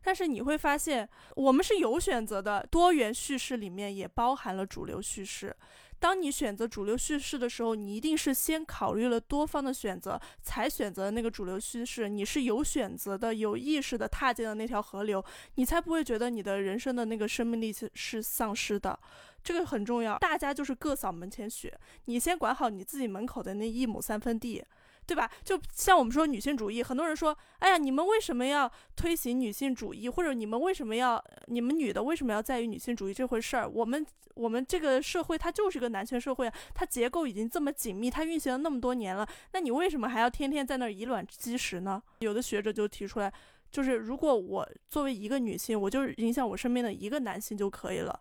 但是你会发现，我们是有选择的。多元叙事里面也包含了主流叙事。当你选择主流叙事的时候，你一定是先考虑了多方的选择，才选择那个主流叙事。你是有选择的、有意识的踏进了那条河流，你才不会觉得你的人生的那个生命力是是丧失的。这个很重要。大家就是各扫门前雪，你先管好你自己门口的那一亩三分地。对吧？就像我们说女性主义，很多人说，哎呀，你们为什么要推行女性主义？或者你们为什么要，你们女的为什么要在于女性主义这回事儿？我们我们这个社会它就是个男权社会啊，它结构已经这么紧密，它运行了那么多年了，那你为什么还要天天在那儿以卵击石呢？有的学者就提出来，就是如果我作为一个女性，我就影响我身边的一个男性就可以了，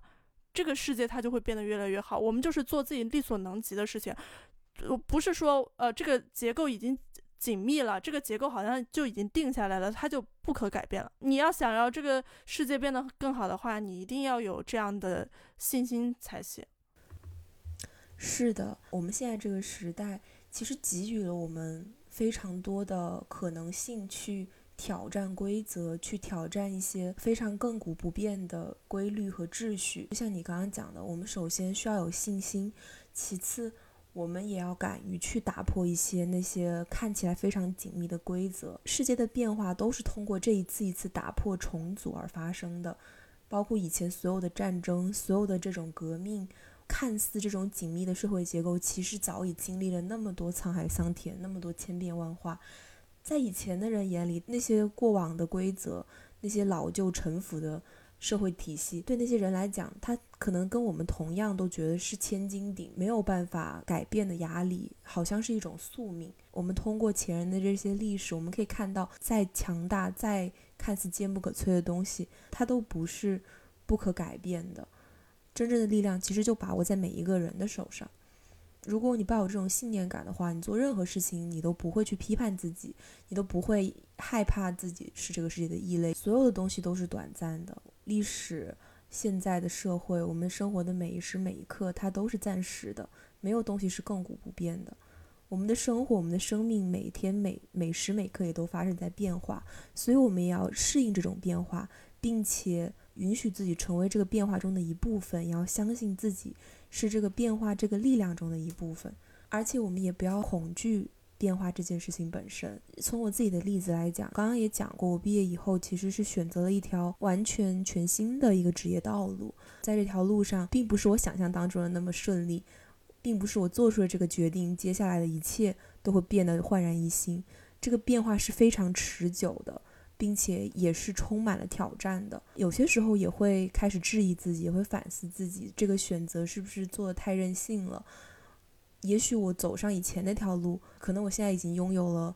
这个世界它就会变得越来越好。我们就是做自己力所能及的事情。不是说，呃，这个结构已经紧密了，这个结构好像就已经定下来了，它就不可改变了。你要想要这个世界变得更好的话，你一定要有这样的信心才行。是的，我们现在这个时代其实给予了我们非常多的可能性，去挑战规则，去挑战一些非常亘古不变的规律和秩序。就像你刚刚讲的，我们首先需要有信心，其次。我们也要敢于去打破一些那些看起来非常紧密的规则。世界的变化都是通过这一次一次打破重组而发生的，包括以前所有的战争、所有的这种革命，看似这种紧密的社会结构，其实早已经历了那么多沧海桑田，那么多千变万化。在以前的人眼里，那些过往的规则，那些老旧陈腐的。社会体系对那些人来讲，他可能跟我们同样都觉得是千斤顶，没有办法改变的压力，好像是一种宿命。我们通过前人的这些历史，我们可以看到，再强大、再看似坚不可摧的东西，它都不是不可改变的。真正的力量其实就把握在每一个人的手上。如果你抱有这种信念感的话，你做任何事情，你都不会去批判自己，你都不会害怕自己是这个世界的异类。所有的东西都是短暂的。历史现在的社会，我们生活的每一时每一刻，它都是暂时的，没有东西是亘古不变的。我们的生活，我们的生命，每天每每时每刻也都发生在变化，所以我们也要适应这种变化，并且允许自己成为这个变化中的一部分，也要相信自己是这个变化这个力量中的一部分，而且我们也不要恐惧。变化这件事情本身，从我自己的例子来讲，刚刚也讲过，我毕业以后其实是选择了一条完全全新的一个职业道路，在这条路上，并不是我想象当中的那么顺利，并不是我做出了这个决定，接下来的一切都会变得焕然一新。这个变化是非常持久的，并且也是充满了挑战的。有些时候也会开始质疑自己，也会反思自己这个选择是不是做的太任性了。也许我走上以前那条路，可能我现在已经拥有了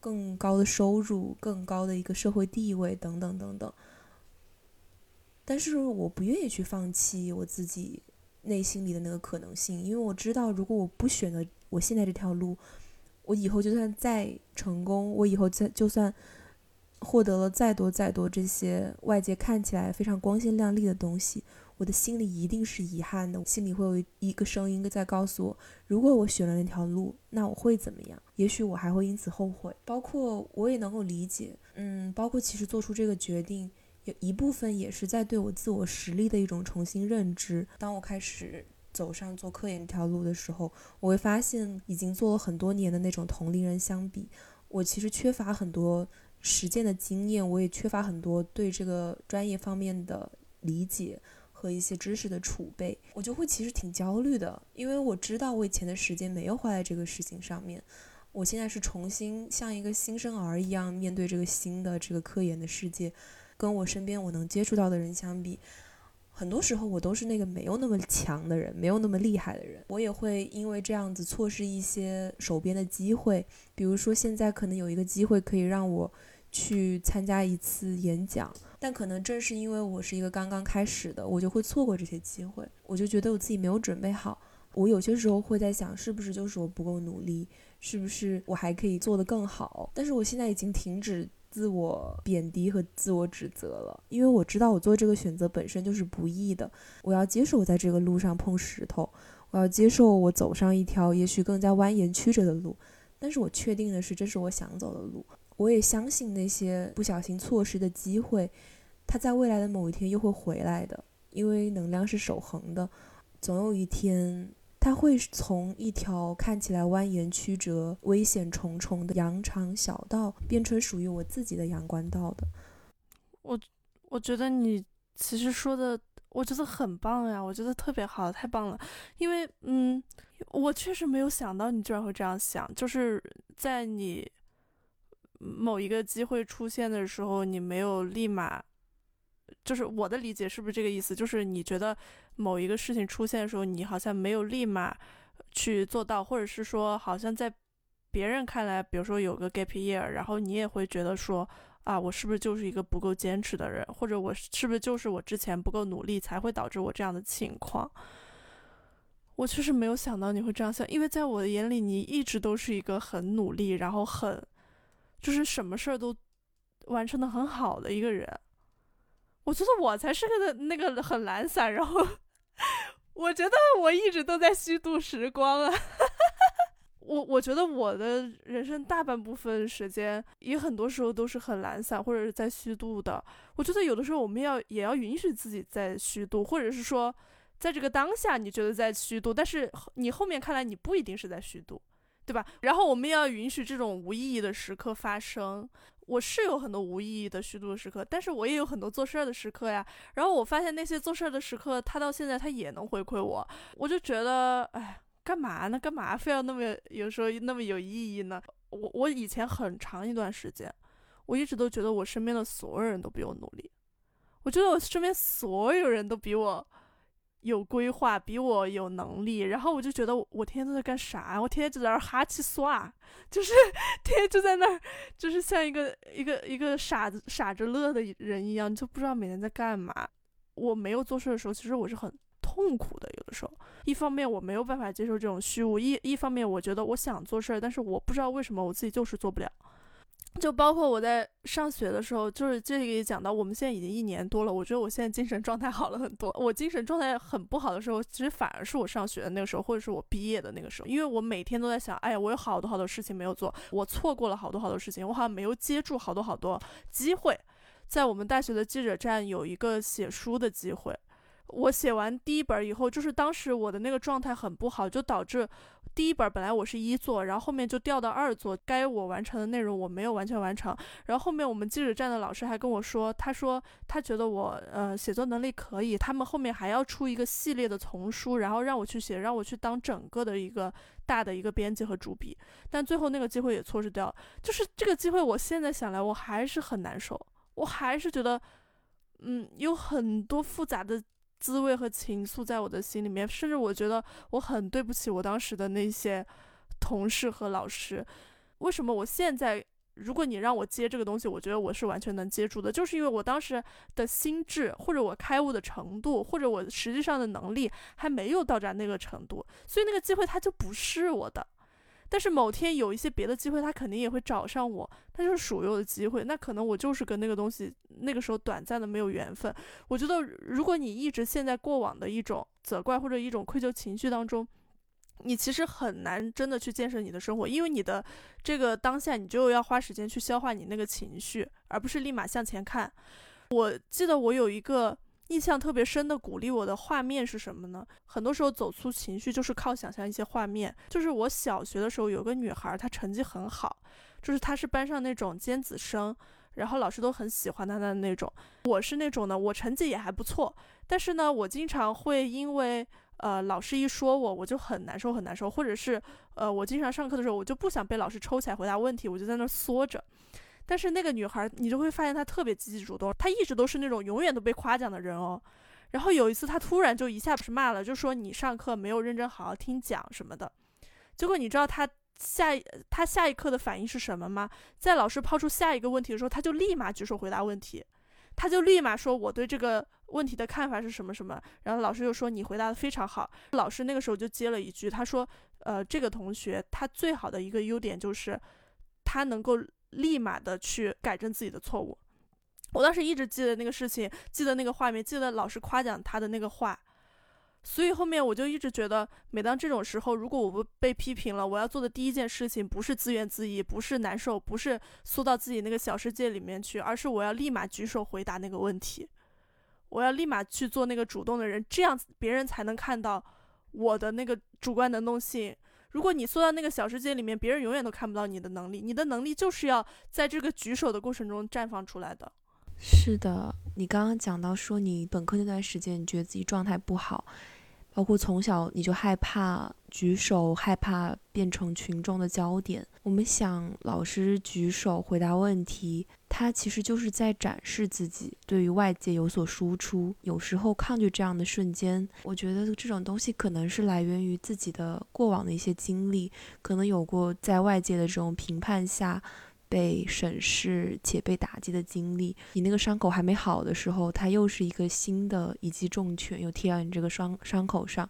更高的收入、更高的一个社会地位等等等等。但是我不愿意去放弃我自己内心里的那个可能性，因为我知道，如果我不选择我现在这条路，我以后就算再成功，我以后再就算获得了再多再多这些外界看起来非常光鲜亮丽的东西。我的心里一定是遗憾的，心里会有一个声音在告诉我：如果我选了那条路，那我会怎么样？也许我还会因此后悔。包括我也能够理解，嗯，包括其实做出这个决定，有一部分也是在对我自我实力的一种重新认知。当我开始走上做科研这条路的时候，我会发现，已经做了很多年的那种同龄人相比，我其实缺乏很多实践的经验，我也缺乏很多对这个专业方面的理解。和一些知识的储备，我就会其实挺焦虑的，因为我知道我以前的时间没有花在这个事情上面，我现在是重新像一个新生儿一样面对这个新的这个科研的世界，跟我身边我能接触到的人相比，很多时候我都是那个没有那么强的人，没有那么厉害的人，我也会因为这样子错失一些手边的机会，比如说现在可能有一个机会可以让我去参加一次演讲。但可能正是因为我是一个刚刚开始的，我就会错过这些机会，我就觉得我自己没有准备好。我有些时候会在想，是不是就是我不够努力，是不是我还可以做得更好？但是我现在已经停止自我贬低和自我指责了，因为我知道我做这个选择本身就是不易的。我要接受我在这个路上碰石头，我要接受我走上一条也许更加蜿蜒曲折的路，但是我确定的是，这是我想走的路。我也相信那些不小心错失的机会，它在未来的某一天又会回来的，因为能量是守恒的，总有一天它会从一条看起来蜿蜒曲折、危险重重的羊肠小道，变成属于我自己的阳关道的。我我觉得你其实说的，我觉得很棒呀，我觉得特别好，太棒了，因为嗯，我确实没有想到你居然会这样想，就是在你。某一个机会出现的时候，你没有立马，就是我的理解是不是这个意思？就是你觉得某一个事情出现的时候，你好像没有立马去做到，或者是说，好像在别人看来，比如说有个 gap year，然后你也会觉得说，啊，我是不是就是一个不够坚持的人，或者我是不是就是我之前不够努力，才会导致我这样的情况？我确实没有想到你会这样想，因为在我的眼里，你一直都是一个很努力，然后很。就是什么事儿都完成的很好的一个人，我觉得我才是个那个很懒散，然后我觉得我一直都在虚度时光啊。我我觉得我的人生大半部分时间也很多时候都是很懒散或者是在虚度的。我觉得有的时候我们要也要允许自己在虚度，或者是说在这个当下你觉得在虚度，但是你后面看来你不一定是在虚度。对吧？然后我们要允许这种无意义的时刻发生。我是有很多无意义的虚度的时刻，但是我也有很多做事儿的时刻呀。然后我发现那些做事儿的时刻，他到现在他也能回馈我，我就觉得，哎，干嘛呢？干嘛非要那么有时候那么有意义呢？我我以前很长一段时间，我一直都觉得我身边的所有人都比我努力，我觉得我身边所有人都比我。有规划，比我有能力，然后我就觉得我天天都在干啥？我天天就在那儿哈气耍，就是 天天就在那儿，就是像一个一个一个傻子傻着乐的人一样，就不知道每天在干嘛。我没有做事的时候，其实我是很痛苦的。有的时候，一方面我没有办法接受这种虚无，一一方面我觉得我想做事，但是我不知道为什么我自己就是做不了。就包括我在上学的时候，就是这个也讲到，我们现在已经一年多了，我觉得我现在精神状态好了很多。我精神状态很不好的时候，其实反而是我上学的那个时候，或者是我毕业的那个时候，因为我每天都在想，哎呀，我有好多好多事情没有做，我错过了好多好多事情，我好像没有接住好多好多机会。在我们大学的记者站有一个写书的机会，我写完第一本以后，就是当时我的那个状态很不好，就导致。第一本本来我是一作，然后后面就调到二作，该我完成的内容我没有完全完成。然后后面我们记者站的老师还跟我说，他说他觉得我呃写作能力可以，他们后面还要出一个系列的丛书，然后让我去写，让我去当整个的一个大的一个编辑和主笔。但最后那个机会也错失掉，就是这个机会，我现在想来我还是很难受，我还是觉得嗯有很多复杂的。滋味和情愫在我的心里面，甚至我觉得我很对不起我当时的那些同事和老师。为什么我现在，如果你让我接这个东西，我觉得我是完全能接住的，就是因为我当时的心智，或者我开悟的程度，或者我实际上的能力还没有到达那个程度，所以那个机会它就不是我的。但是某天有一些别的机会，他肯定也会找上我，他就是属于我的机会。那可能我就是跟那个东西那个时候短暂的没有缘分。我觉得如果你一直陷在过往的一种责怪或者一种愧疚情绪当中，你其实很难真的去建设你的生活，因为你的这个当下你就要花时间去消化你那个情绪，而不是立马向前看。我记得我有一个。印象特别深的鼓励我的画面是什么呢？很多时候走出情绪就是靠想象一些画面。就是我小学的时候有个女孩，她成绩很好，就是她是班上那种尖子生，然后老师都很喜欢她的那种。我是那种呢，我成绩也还不错，但是呢，我经常会因为呃老师一说我，我就很难受很难受，或者是呃我经常上课的时候，我就不想被老师抽起来回答问题，我就在那缩着。但是那个女孩，你就会发现她特别积极主动，她一直都是那种永远都被夸奖的人哦。然后有一次，她突然就一下不是骂了，就说你上课没有认真好好听讲什么的。结果你知道她下她下一刻的反应是什么吗？在老师抛出下一个问题的时候，她就立马举手回答问题，她就立马说我对这个问题的看法是什么什么。然后老师就说你回答的非常好。老师那个时候就接了一句，他说，呃，这个同学他最好的一个优点就是他能够。立马的去改正自己的错误。我当时一直记得那个事情，记得那个画面，记得老师夸奖他的那个话。所以后面我就一直觉得，每当这种时候，如果我不被批评了，我要做的第一件事情不是自怨自艾，不是难受，不是缩到自己那个小世界里面去，而是我要立马举手回答那个问题。我要立马去做那个主动的人，这样别人才能看到我的那个主观能动性。如果你缩到那个小世界里面，别人永远都看不到你的能力。你的能力就是要在这个举手的过程中绽放出来的。是的，你刚刚讲到说你本科那段时间，你觉得自己状态不好。包括从小你就害怕举手，害怕变成群众的焦点。我们想，老师举手回答问题，他其实就是在展示自己，对于外界有所输出。有时候抗拒这样的瞬间，我觉得这种东西可能是来源于自己的过往的一些经历，可能有过在外界的这种评判下。被审视且被打击的经历，你那个伤口还没好的时候，它又是一个新的一记重拳，又贴到你这个伤伤口上，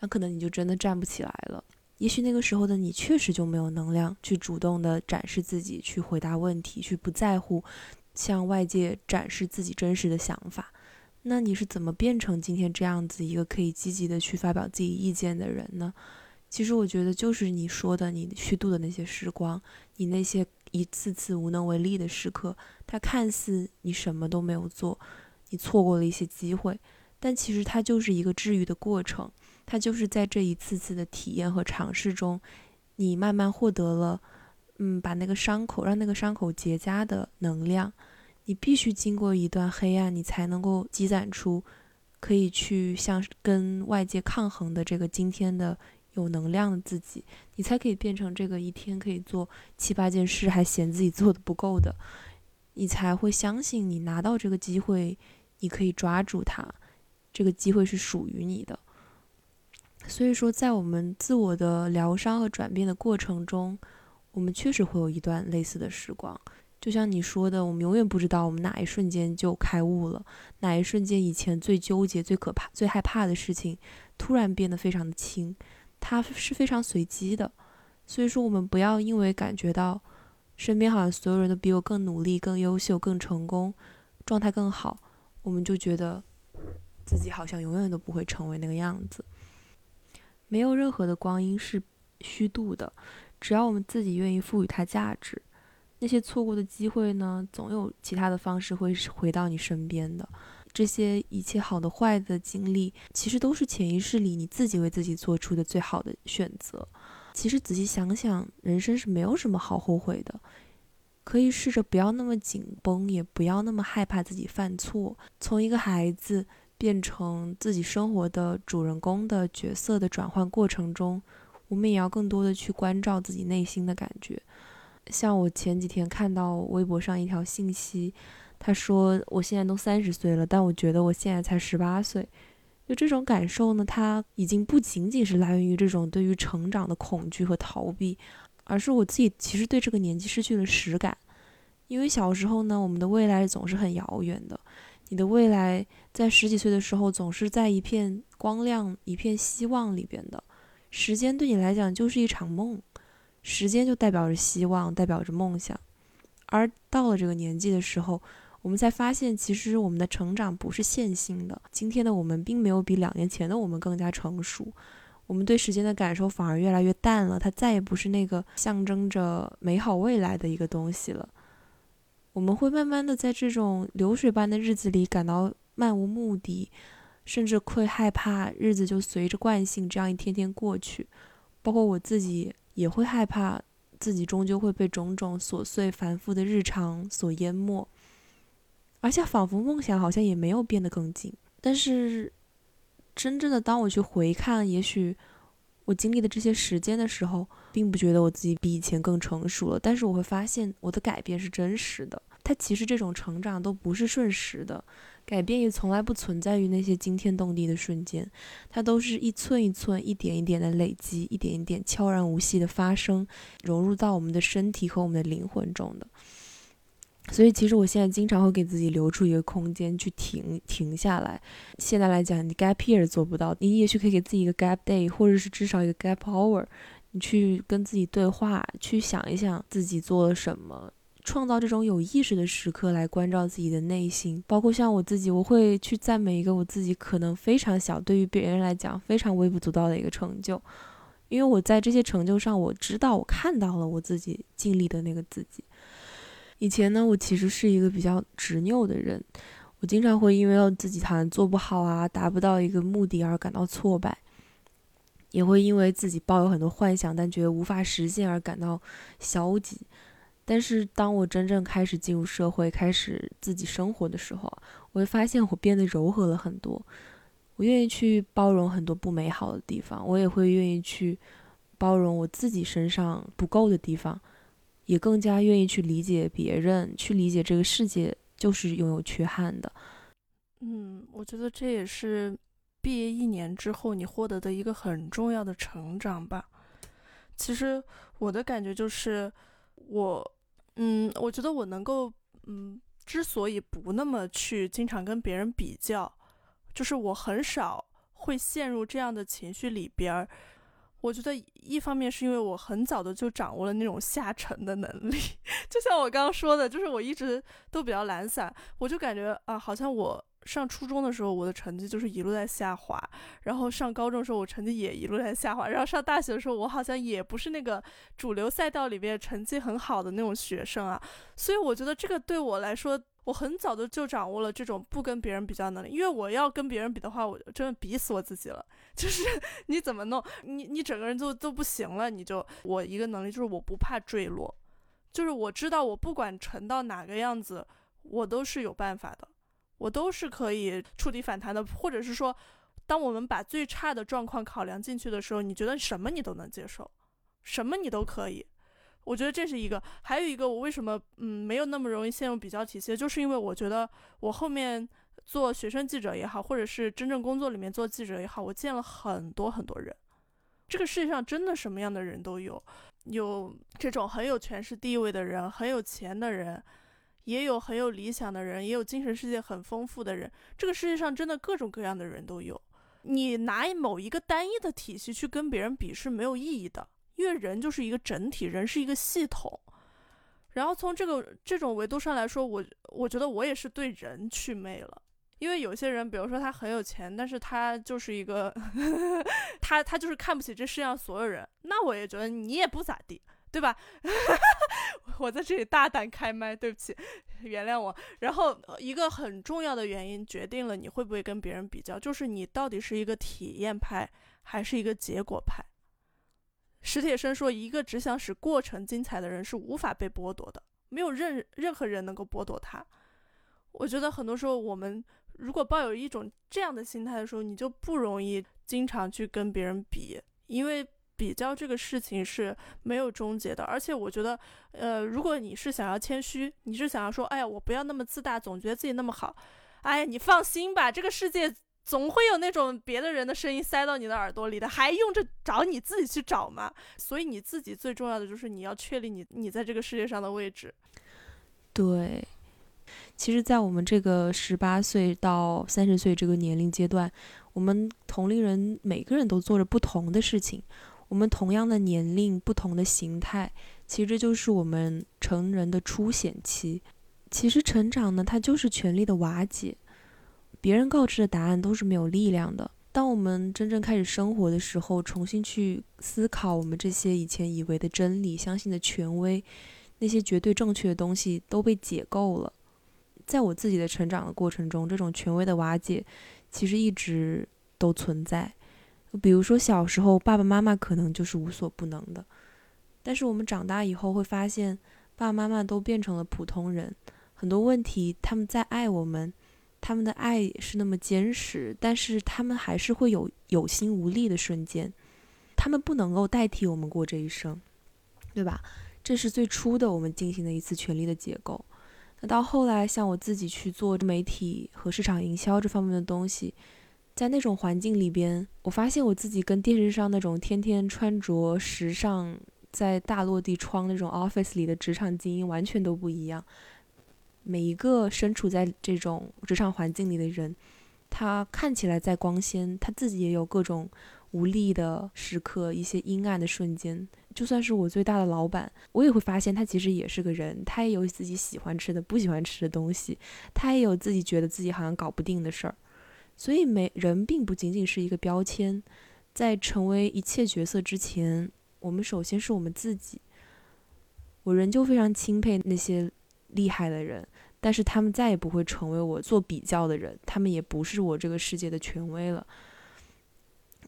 那可能你就真的站不起来了。也许那个时候的你确实就没有能量去主动的展示自己，去回答问题，去不在乎向外界展示自己真实的想法。那你是怎么变成今天这样子一个可以积极的去发表自己意见的人呢？其实我觉得就是你说的，你虚度的那些时光，你那些。一次次无能为力的时刻，它看似你什么都没有做，你错过了一些机会，但其实它就是一个治愈的过程。它就是在这一次次的体验和尝试中，你慢慢获得了，嗯，把那个伤口让那个伤口结痂的能量。你必须经过一段黑暗，你才能够积攒出可以去向跟外界抗衡的这个今天的。有能量的自己，你才可以变成这个一天可以做七八件事还嫌自己做的不够的，你才会相信你拿到这个机会，你可以抓住它，这个机会是属于你的。所以说，在我们自我的疗伤和转变的过程中，我们确实会有一段类似的时光。就像你说的，我们永远不知道我们哪一瞬间就开悟了，哪一瞬间以前最纠结、最可怕、最害怕的事情，突然变得非常的轻。它是非常随机的，所以说我们不要因为感觉到身边好像所有人都比我更努力、更优秀、更成功，状态更好，我们就觉得自己好像永远都不会成为那个样子。没有任何的光阴是虚度的，只要我们自己愿意赋予它价值，那些错过的机会呢，总有其他的方式会回到你身边的。这些一切好的、坏的经历，其实都是潜意识里你自己为自己做出的最好的选择。其实仔细想想，人生是没有什么好后悔的，可以试着不要那么紧绷，也不要那么害怕自己犯错。从一个孩子变成自己生活的主人公的角色的转换过程中，我们也要更多的去关照自己内心的感觉。像我前几天看到微博上一条信息。他说：“我现在都三十岁了，但我觉得我现在才十八岁。就这种感受呢，它已经不仅仅是来源于这种对于成长的恐惧和逃避，而是我自己其实对这个年纪失去了实感。因为小时候呢，我们的未来总是很遥远的。你的未来在十几岁的时候，总是在一片光亮、一片希望里边的。时间对你来讲就是一场梦，时间就代表着希望，代表着梦想。而到了这个年纪的时候，我们才发现，其实我们的成长不是线性的。今天的我们并没有比两年前的我们更加成熟，我们对时间的感受反而越来越淡了。它再也不是那个象征着美好未来的一个东西了。我们会慢慢的在这种流水般的日子里感到漫无目的，甚至会害怕日子就随着惯性这样一天天过去。包括我自己也会害怕自己终究会被种种琐碎繁复的日常所淹没。而且仿佛梦想好像也没有变得更近，但是真正的当我去回看，也许我经历的这些时间的时候，并不觉得我自己比以前更成熟了。但是我会发现我的改变是真实的。它其实这种成长都不是瞬时的，改变也从来不存在于那些惊天动地的瞬间，它都是一寸一寸、一点一点的累积，一点一点悄然无息的发生，融入到我们的身体和我们的灵魂中的。所以，其实我现在经常会给自己留出一个空间去停停下来。现在来讲，你 gap year 做不到，你也许可以给自己一个 gap day，或者是至少一个 gap hour，你去跟自己对话，去想一想自己做了什么，创造这种有意识的时刻来关照自己的内心。包括像我自己，我会去赞美一个我自己可能非常小，对于别人来讲非常微不足道的一个成就，因为我在这些成就上，我知道我看到了我自己尽力的那个自己。以前呢，我其实是一个比较执拗的人，我经常会因为自己好像做不好啊，达不到一个目的而感到挫败，也会因为自己抱有很多幻想，但觉得无法实现而感到消极。但是当我真正开始进入社会，开始自己生活的时候，我会发现我变得柔和了很多。我愿意去包容很多不美好的地方，我也会愿意去包容我自己身上不够的地方。也更加愿意去理解别人，去理解这个世界就是拥有缺憾的。嗯，我觉得这也是毕业一年之后你获得的一个很重要的成长吧。其实我的感觉就是，我，嗯，我觉得我能够，嗯，之所以不那么去经常跟别人比较，就是我很少会陷入这样的情绪里边儿。我觉得一方面是因为我很早的就掌握了那种下沉的能力，就像我刚刚说的，就是我一直都比较懒散，我就感觉啊，好像我上初中的时候我的成绩就是一路在下滑，然后上高中的时候我成绩也一路在下滑，然后上大学的时候我好像也不是那个主流赛道里面成绩很好的那种学生啊，所以我觉得这个对我来说。我很早的就掌握了这种不跟别人比较能力，因为我要跟别人比的话，我真的比死我自己了。就是你怎么弄，你你整个人就都不行了。你就我一个能力就是我不怕坠落，就是我知道我不管沉到哪个样子，我都是有办法的，我都是可以触底反弹的。或者是说，当我们把最差的状况考量进去的时候，你觉得什么你都能接受，什么你都可以。我觉得这是一个，还有一个，我为什么嗯没有那么容易陷入比较体系，就是因为我觉得我后面做学生记者也好，或者是真正工作里面做记者也好，我见了很多很多人。这个世界上真的什么样的人都有，有这种很有权势地位的人，很有钱的人，也有很有理想的人，也有精神世界很丰富的人。这个世界上真的各种各样的人都有。你拿某一个单一的体系去跟别人比是没有意义的。因为人就是一个整体，人是一个系统。然后从这个这种维度上来说，我我觉得我也是对人祛魅了。因为有些人，比如说他很有钱，但是他就是一个，他他就是看不起这世界上所有人，那我也觉得你也不咋地，对吧？我在这里大胆开麦，对不起，原谅我。然后一个很重要的原因决定了你会不会跟别人比较，就是你到底是一个体验派还是一个结果派。史铁生说，一个只想使过程精彩的人是无法被剥夺的，没有任任何人能够剥夺他。我觉得很多时候我们。如果抱有一种这样的心态的时候，你就不容易经常去跟别人比，因为比较这个事情是没有终结的。而且我觉得，呃，如果你是想要谦虚，你是想要说，哎呀，我不要那么自大，总觉得自己那么好，哎呀，你放心吧，这个世界总会有那种别的人的声音塞到你的耳朵里的，还用着找你自己去找吗？所以你自己最重要的就是你要确立你你在这个世界上的位置。对。其实，在我们这个十八岁到三十岁这个年龄阶段，我们同龄人每个人都做着不同的事情。我们同样的年龄，不同的形态，其实就是我们成人的初显期。其实成长呢，它就是权力的瓦解。别人告知的答案都是没有力量的。当我们真正开始生活的时候，重新去思考我们这些以前以为的真理、相信的权威，那些绝对正确的东西都被解构了。在我自己的成长的过程中，这种权威的瓦解其实一直都存在。比如说小时候，爸爸妈妈可能就是无所不能的，但是我们长大以后会发现，爸爸妈妈都变成了普通人。很多问题，他们在爱我们，他们的爱是那么坚实，但是他们还是会有有心无力的瞬间。他们不能够代替我们过这一生，对吧？这是最初的我们进行的一次权力的结构。那到后来，像我自己去做媒体和市场营销这方面的东西，在那种环境里边，我发现我自己跟电视上那种天天穿着时尚、在大落地窗那种 office 里的职场精英完全都不一样。每一个身处在这种职场环境里的人，他看起来再光鲜，他自己也有各种无力的时刻，一些阴暗的瞬间。就算是我最大的老板，我也会发现他其实也是个人，他也有自己喜欢吃的、不喜欢吃的东西，他也有自己觉得自己好像搞不定的事儿。所以，每人并不仅仅是一个标签，在成为一切角色之前，我们首先是我们自己。我仍旧非常钦佩那些厉害的人，但是他们再也不会成为我做比较的人，他们也不是我这个世界的权威了。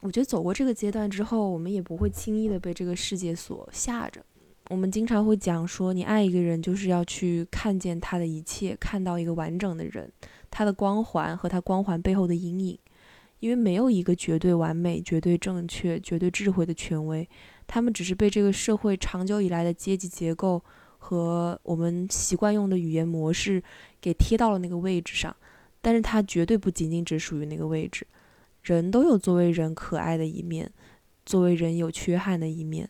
我觉得走过这个阶段之后，我们也不会轻易的被这个世界所吓着。我们经常会讲说，你爱一个人就是要去看见他的一切，看到一个完整的人，他的光环和他光环背后的阴影。因为没有一个绝对完美、绝对正确、绝对智慧的权威，他们只是被这个社会长久以来的阶级结构和我们习惯用的语言模式给贴到了那个位置上，但是他绝对不仅仅只属于那个位置。人都有作为人可爱的一面，作为人有缺憾的一面，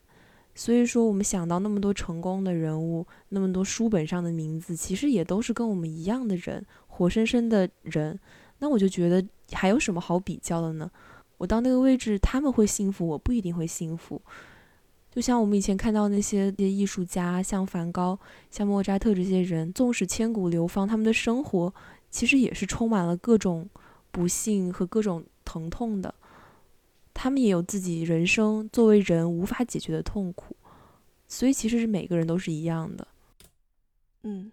所以说我们想到那么多成功的人物，那么多书本上的名字，其实也都是跟我们一样的人，活生生的人。那我就觉得还有什么好比较的呢？我到那个位置，他们会幸福，我不一定会幸福。就像我们以前看到那些些艺术家，像梵高、像莫扎特这些人，纵使千古流芳，他们的生活其实也是充满了各种不幸和各种。疼痛的，他们也有自己人生作为人无法解决的痛苦，所以其实是每个人都是一样的。嗯，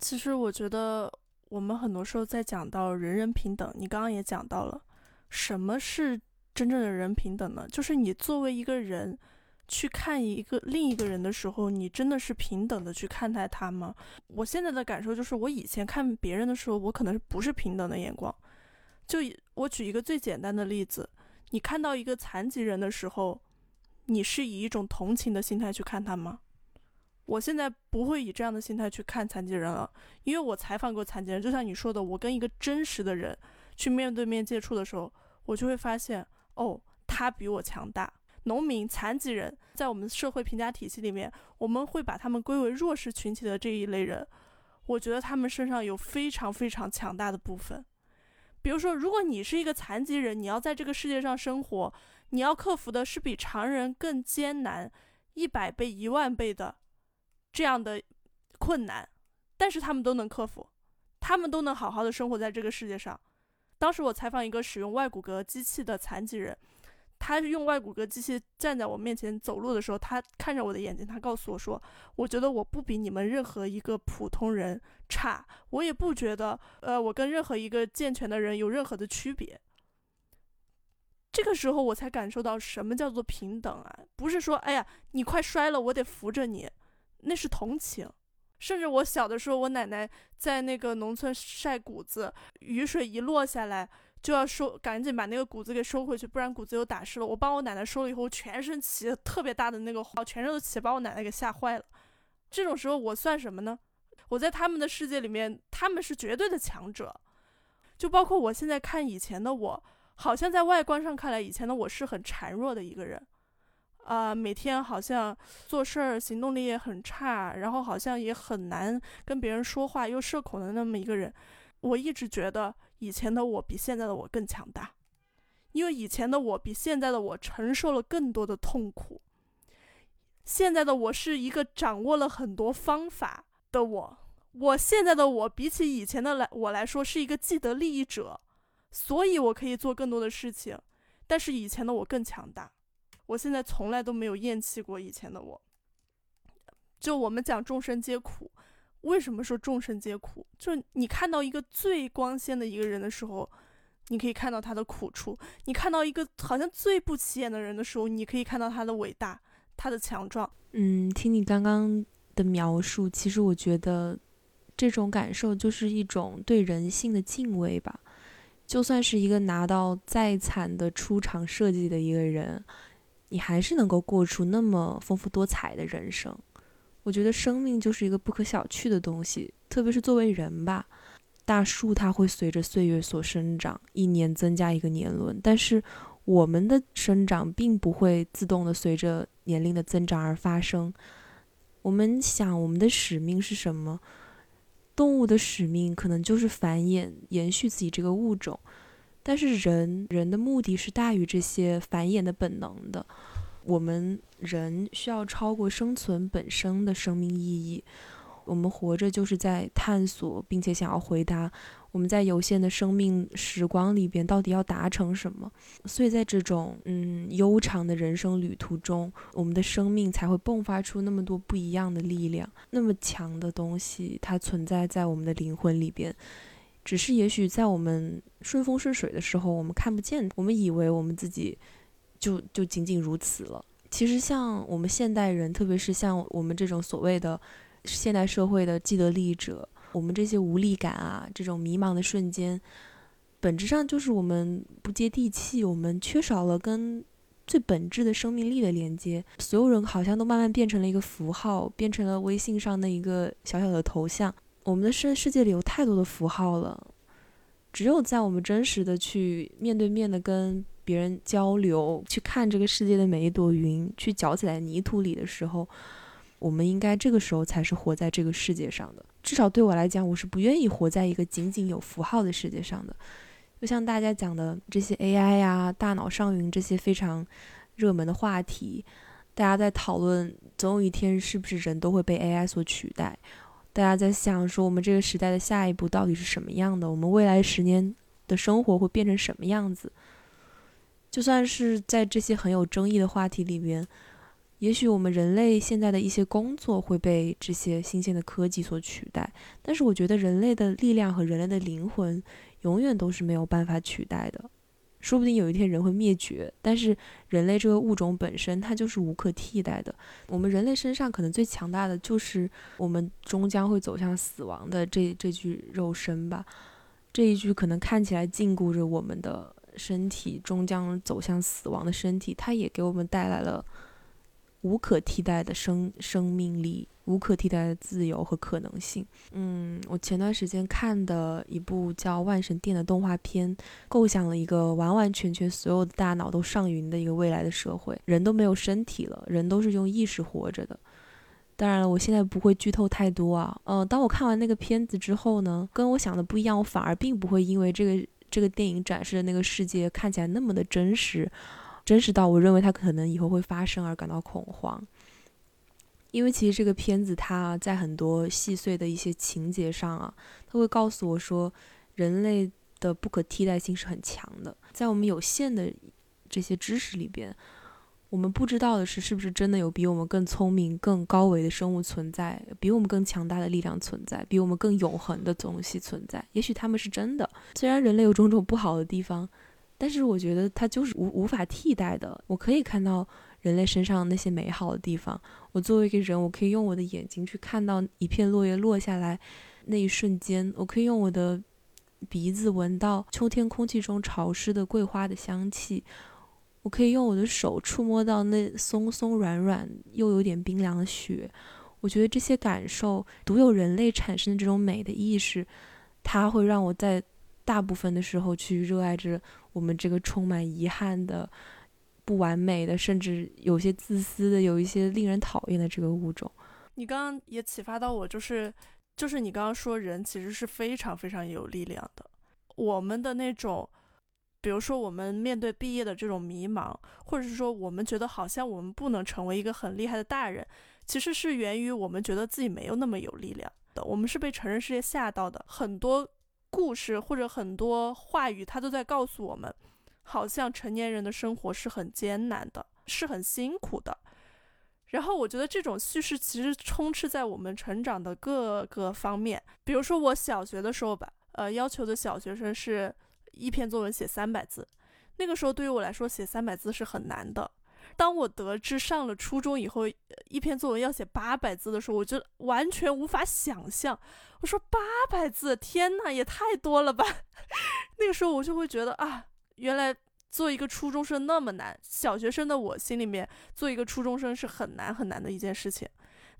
其实我觉得我们很多时候在讲到人人平等，你刚刚也讲到了，什么是真正的人平等呢？就是你作为一个人去看一个另一个人的时候，你真的是平等的去看待他吗？我现在的感受就是，我以前看别人的时候，我可能不是平等的眼光。就我举一个最简单的例子，你看到一个残疾人的时候，你是以一种同情的心态去看他吗？我现在不会以这样的心态去看残疾人了，因为我采访过残疾人，就像你说的，我跟一个真实的人去面对面接触的时候，我就会发现，哦，他比我强大。农民、残疾人在我们社会评价体系里面，我们会把他们归为弱势群体的这一类人，我觉得他们身上有非常非常强大的部分。比如说，如果你是一个残疾人，你要在这个世界上生活，你要克服的是比常人更艰难一百倍、一万倍的这样的困难，但是他们都能克服，他们都能好好的生活在这个世界上。当时我采访一个使用外骨骼机器的残疾人，他是用外骨骼机器站在我面前走路的时候，他看着我的眼睛，他告诉我说：“我觉得我不比你们任何一个普通人差，我也不觉得，呃，我跟任何一个健全的人有任何的区别。”这个时候我才感受到什么叫做平等啊！不是说，哎呀，你快摔了，我得扶着你，那是同情。甚至我小的时候，我奶奶在那个农村晒谷子，雨水一落下来，就要收，赶紧把那个谷子给收回去，不然谷子又打湿了。我帮我奶奶收了以后，全身起特别大的那个泡，全身都起，把我奶奶给吓坏了。这种时候我算什么呢？我在他们的世界里面，他们是绝对的强者。就包括我现在看以前的我。好像在外观上看来，以前的我是很孱弱的一个人，啊，每天好像做事儿行动力也很差，然后好像也很难跟别人说话，又社恐的那么一个人。我一直觉得以前的我比现在的我更强大，因为以前的我比现在的我承受了更多的痛苦。现在的我是一个掌握了很多方法的我，我现在的我比起以前的来我来说是一个既得利益者。所以，我可以做更多的事情，但是以前的我更强大。我现在从来都没有厌弃过以前的我。就我们讲众生皆苦，为什么说众生皆苦？就是你看到一个最光鲜的一个人的时候，你可以看到他的苦处；你看到一个好像最不起眼的人的时候，你可以看到他的伟大、他的强壮。嗯，听你刚刚的描述，其实我觉得这种感受就是一种对人性的敬畏吧。就算是一个拿到再惨的出场设计的一个人，你还是能够过出那么丰富多彩的人生。我觉得生命就是一个不可小觑的东西，特别是作为人吧。大树它会随着岁月所生长，一年增加一个年轮，但是我们的生长并不会自动的随着年龄的增长而发生。我们想，我们的使命是什么？动物的使命可能就是繁衍、延续自己这个物种，但是人人的目的是大于这些繁衍的本能的。我们人需要超过生存本身的生命意义。我们活着就是在探索，并且想要回答。我们在有限的生命时光里边，到底要达成什么？所以在这种嗯悠长的人生旅途中，我们的生命才会迸发出那么多不一样的力量，那么强的东西，它存在在我们的灵魂里边。只是也许在我们顺风顺水的时候，我们看不见，我们以为我们自己就就仅仅如此了。其实像我们现代人，特别是像我们这种所谓的现代社会的既得利益者。我们这些无力感啊，这种迷茫的瞬间，本质上就是我们不接地气，我们缺少了跟最本质的生命力的连接。所有人好像都慢慢变成了一个符号，变成了微信上的一个小小的头像。我们的世世界里有太多的符号了，只有在我们真实的去面对面的跟别人交流，去看这个世界的每一朵云，去搅起来泥土里的时候。我们应该这个时候才是活在这个世界上的。至少对我来讲，我是不愿意活在一个仅仅有符号的世界上的。就像大家讲的这些 AI 呀、大脑上云这些非常热门的话题，大家在讨论总有一天是不是人都会被 AI 所取代？大家在想说我们这个时代的下一步到底是什么样的？我们未来十年的生活会变成什么样子？就算是在这些很有争议的话题里边。也许我们人类现在的一些工作会被这些新鲜的科技所取代，但是我觉得人类的力量和人类的灵魂永远都是没有办法取代的。说不定有一天人会灭绝，但是人类这个物种本身它就是无可替代的。我们人类身上可能最强大的就是我们终将会走向死亡的这这具肉身吧。这一具可能看起来禁锢着我们的身体，终将走向死亡的身体，它也给我们带来了。无可替代的生生命力，无可替代的自由和可能性。嗯，我前段时间看的一部叫《万神殿》的动画片，构想了一个完完全全所有的大脑都上云的一个未来的社会，人都没有身体了，人都是用意识活着的。当然了，我现在不会剧透太多啊。嗯，当我看完那个片子之后呢，跟我想的不一样，我反而并不会因为这个这个电影展示的那个世界看起来那么的真实。真实到我认为它可能以后会发生而感到恐慌。因为其实这个片子它在很多细碎的一些情节上啊，它会告诉我说，人类的不可替代性是很强的，在我们有限的这些知识里边。我们不知道的是，是不是真的有比我们更聪明、更高维的生物存在，比我们更强大的力量存在，比我们更永恒的东西存在？也许他们是真的。虽然人类有种种不好的地方，但是我觉得它就是无无法替代的。我可以看到人类身上那些美好的地方。我作为一个人，我可以用我的眼睛去看到一片落叶落下来那一瞬间，我可以用我的鼻子闻到秋天空气中潮湿的桂花的香气。我可以用我的手触摸到那松松软软又有点冰凉的雪，我觉得这些感受独有人类产生的这种美的意识，它会让我在大部分的时候去热爱着我们这个充满遗憾的、不完美的，甚至有些自私的、有一些令人讨厌的这个物种。你刚刚也启发到我，就是就是你刚刚说人其实是非常非常有力量的，我们的那种。比如说，我们面对毕业的这种迷茫，或者是说，我们觉得好像我们不能成为一个很厉害的大人，其实是源于我们觉得自己没有那么有力量的。我们是被成人世界吓到的。很多故事或者很多话语，它都在告诉我们，好像成年人的生活是很艰难的，是很辛苦的。然后，我觉得这种叙事其实充斥在我们成长的各个方面。比如说，我小学的时候吧，呃，要求的小学生是。一篇作文写三百字，那个时候对于我来说写三百字是很难的。当我得知上了初中以后，一篇作文要写八百字的时候，我就完全无法想象。我说八百字，天呐，也太多了吧！那个时候我就会觉得啊，原来做一个初中生那么难。小学生的我心里面，做一个初中生是很难很难的一件事情。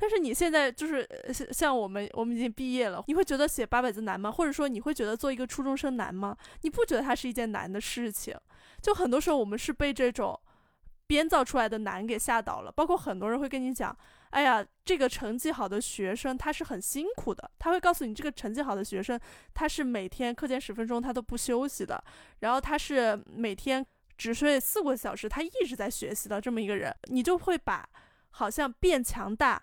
但是你现在就是像像我们，我们已经毕业了，你会觉得写八百字难吗？或者说你会觉得做一个初中生难吗？你不觉得它是一件难的事情？就很多时候我们是被这种编造出来的难给吓倒了。包括很多人会跟你讲，哎呀，这个成绩好的学生他是很辛苦的，他会告诉你这个成绩好的学生他是每天课间十分钟他都不休息的，然后他是每天只睡四个小时，他一直在学习的这么一个人，你就会把好像变强大。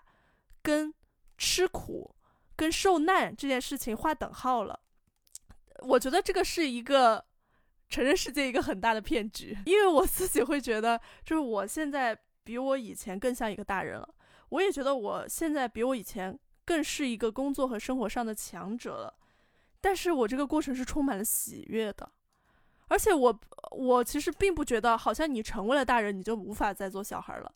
跟吃苦、跟受难这件事情划等号了，我觉得这个是一个成人世界一个很大的骗局。因为我自己会觉得，就是我现在比我以前更像一个大人了。我也觉得我现在比我以前更是一个工作和生活上的强者了。但是我这个过程是充满了喜悦的，而且我我其实并不觉得，好像你成为了大人，你就无法再做小孩了。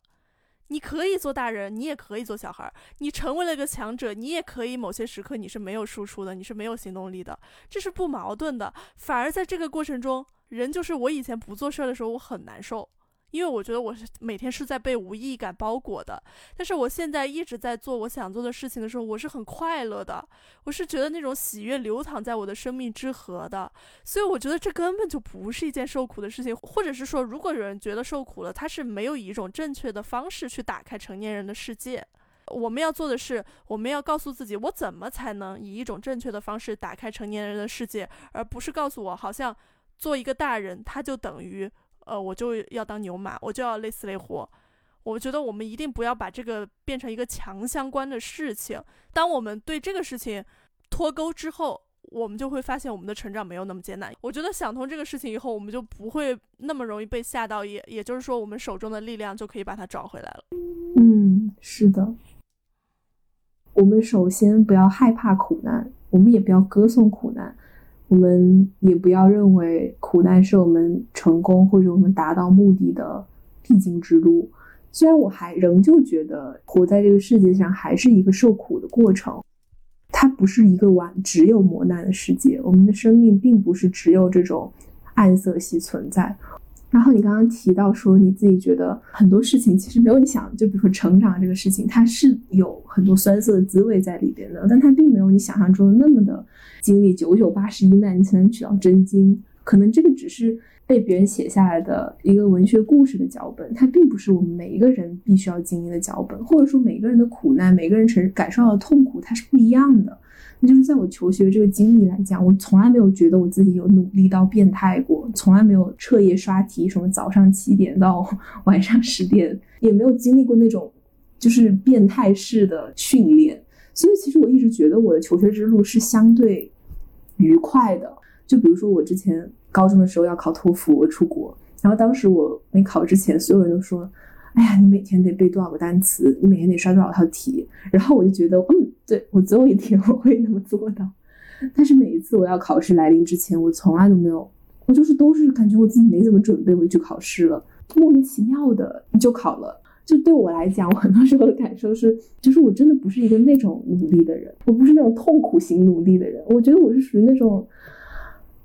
你可以做大人，你也可以做小孩儿。你成为了一个强者，你也可以某些时刻你是没有输出的，你是没有行动力的，这是不矛盾的。反而在这个过程中，人就是我以前不做事儿的时候，我很难受。因为我觉得我是每天是在被无意义感包裹的，但是我现在一直在做我想做的事情的时候，我是很快乐的，我是觉得那种喜悦流淌在我的生命之河的，所以我觉得这根本就不是一件受苦的事情，或者是说，如果有人觉得受苦了，他是没有以一种正确的方式去打开成年人的世界。我们要做的是，我们要告诉自己，我怎么才能以一种正确的方式打开成年人的世界，而不是告诉我，好像做一个大人，他就等于。呃，我就要当牛马，我就要累死累活。我觉得我们一定不要把这个变成一个强相关的事情。当我们对这个事情脱钩之后，我们就会发现我们的成长没有那么艰难。我觉得想通这个事情以后，我们就不会那么容易被吓到，也也就是说，我们手中的力量就可以把它找回来了。嗯，是的。我们首先不要害怕苦难，我们也不要歌颂苦难。我们也不要认为苦难是我们成功或者我们达到目的的必经之路。虽然我还仍旧觉得活在这个世界上还是一个受苦的过程，它不是一个完只有磨难的世界。我们的生命并不是只有这种暗色系存在。然后你刚刚提到说你自己觉得很多事情其实没有你想，就比如说成长这个事情，它是有很多酸涩的滋味在里边的，但它并没有你想象中的那么的经历九九八十一难你才能取到真经。可能这个只是被别人写下来的一个文学故事的脚本，它并不是我们每一个人必须要经历的脚本，或者说每个人的苦难，每个人承感受到的痛苦，它是不一样的。那就是在我求学这个经历来讲，我从来没有觉得我自己有努力到变态过，从来没有彻夜刷题，什么早上七点到晚上十点，也没有经历过那种就是变态式的训练。所以其实我一直觉得我的求学之路是相对愉快的。就比如说我之前高中的时候要考托福，我出国，然后当时我没考之前，所有人都说：“哎呀，你每天得背多少个单词，你每天得刷多少套题。”然后我就觉得，嗯，对我总有一天我会那么做到。但是每一次我要考试来临之前，我从来都没有，我就是都是感觉我自己没怎么准备，我就去考试了，莫名其妙的就考了。就对我来讲，我很多时候的感受是，就是我真的不是一个那种努力的人，我不是那种痛苦型努力的人。我觉得我是属于那种，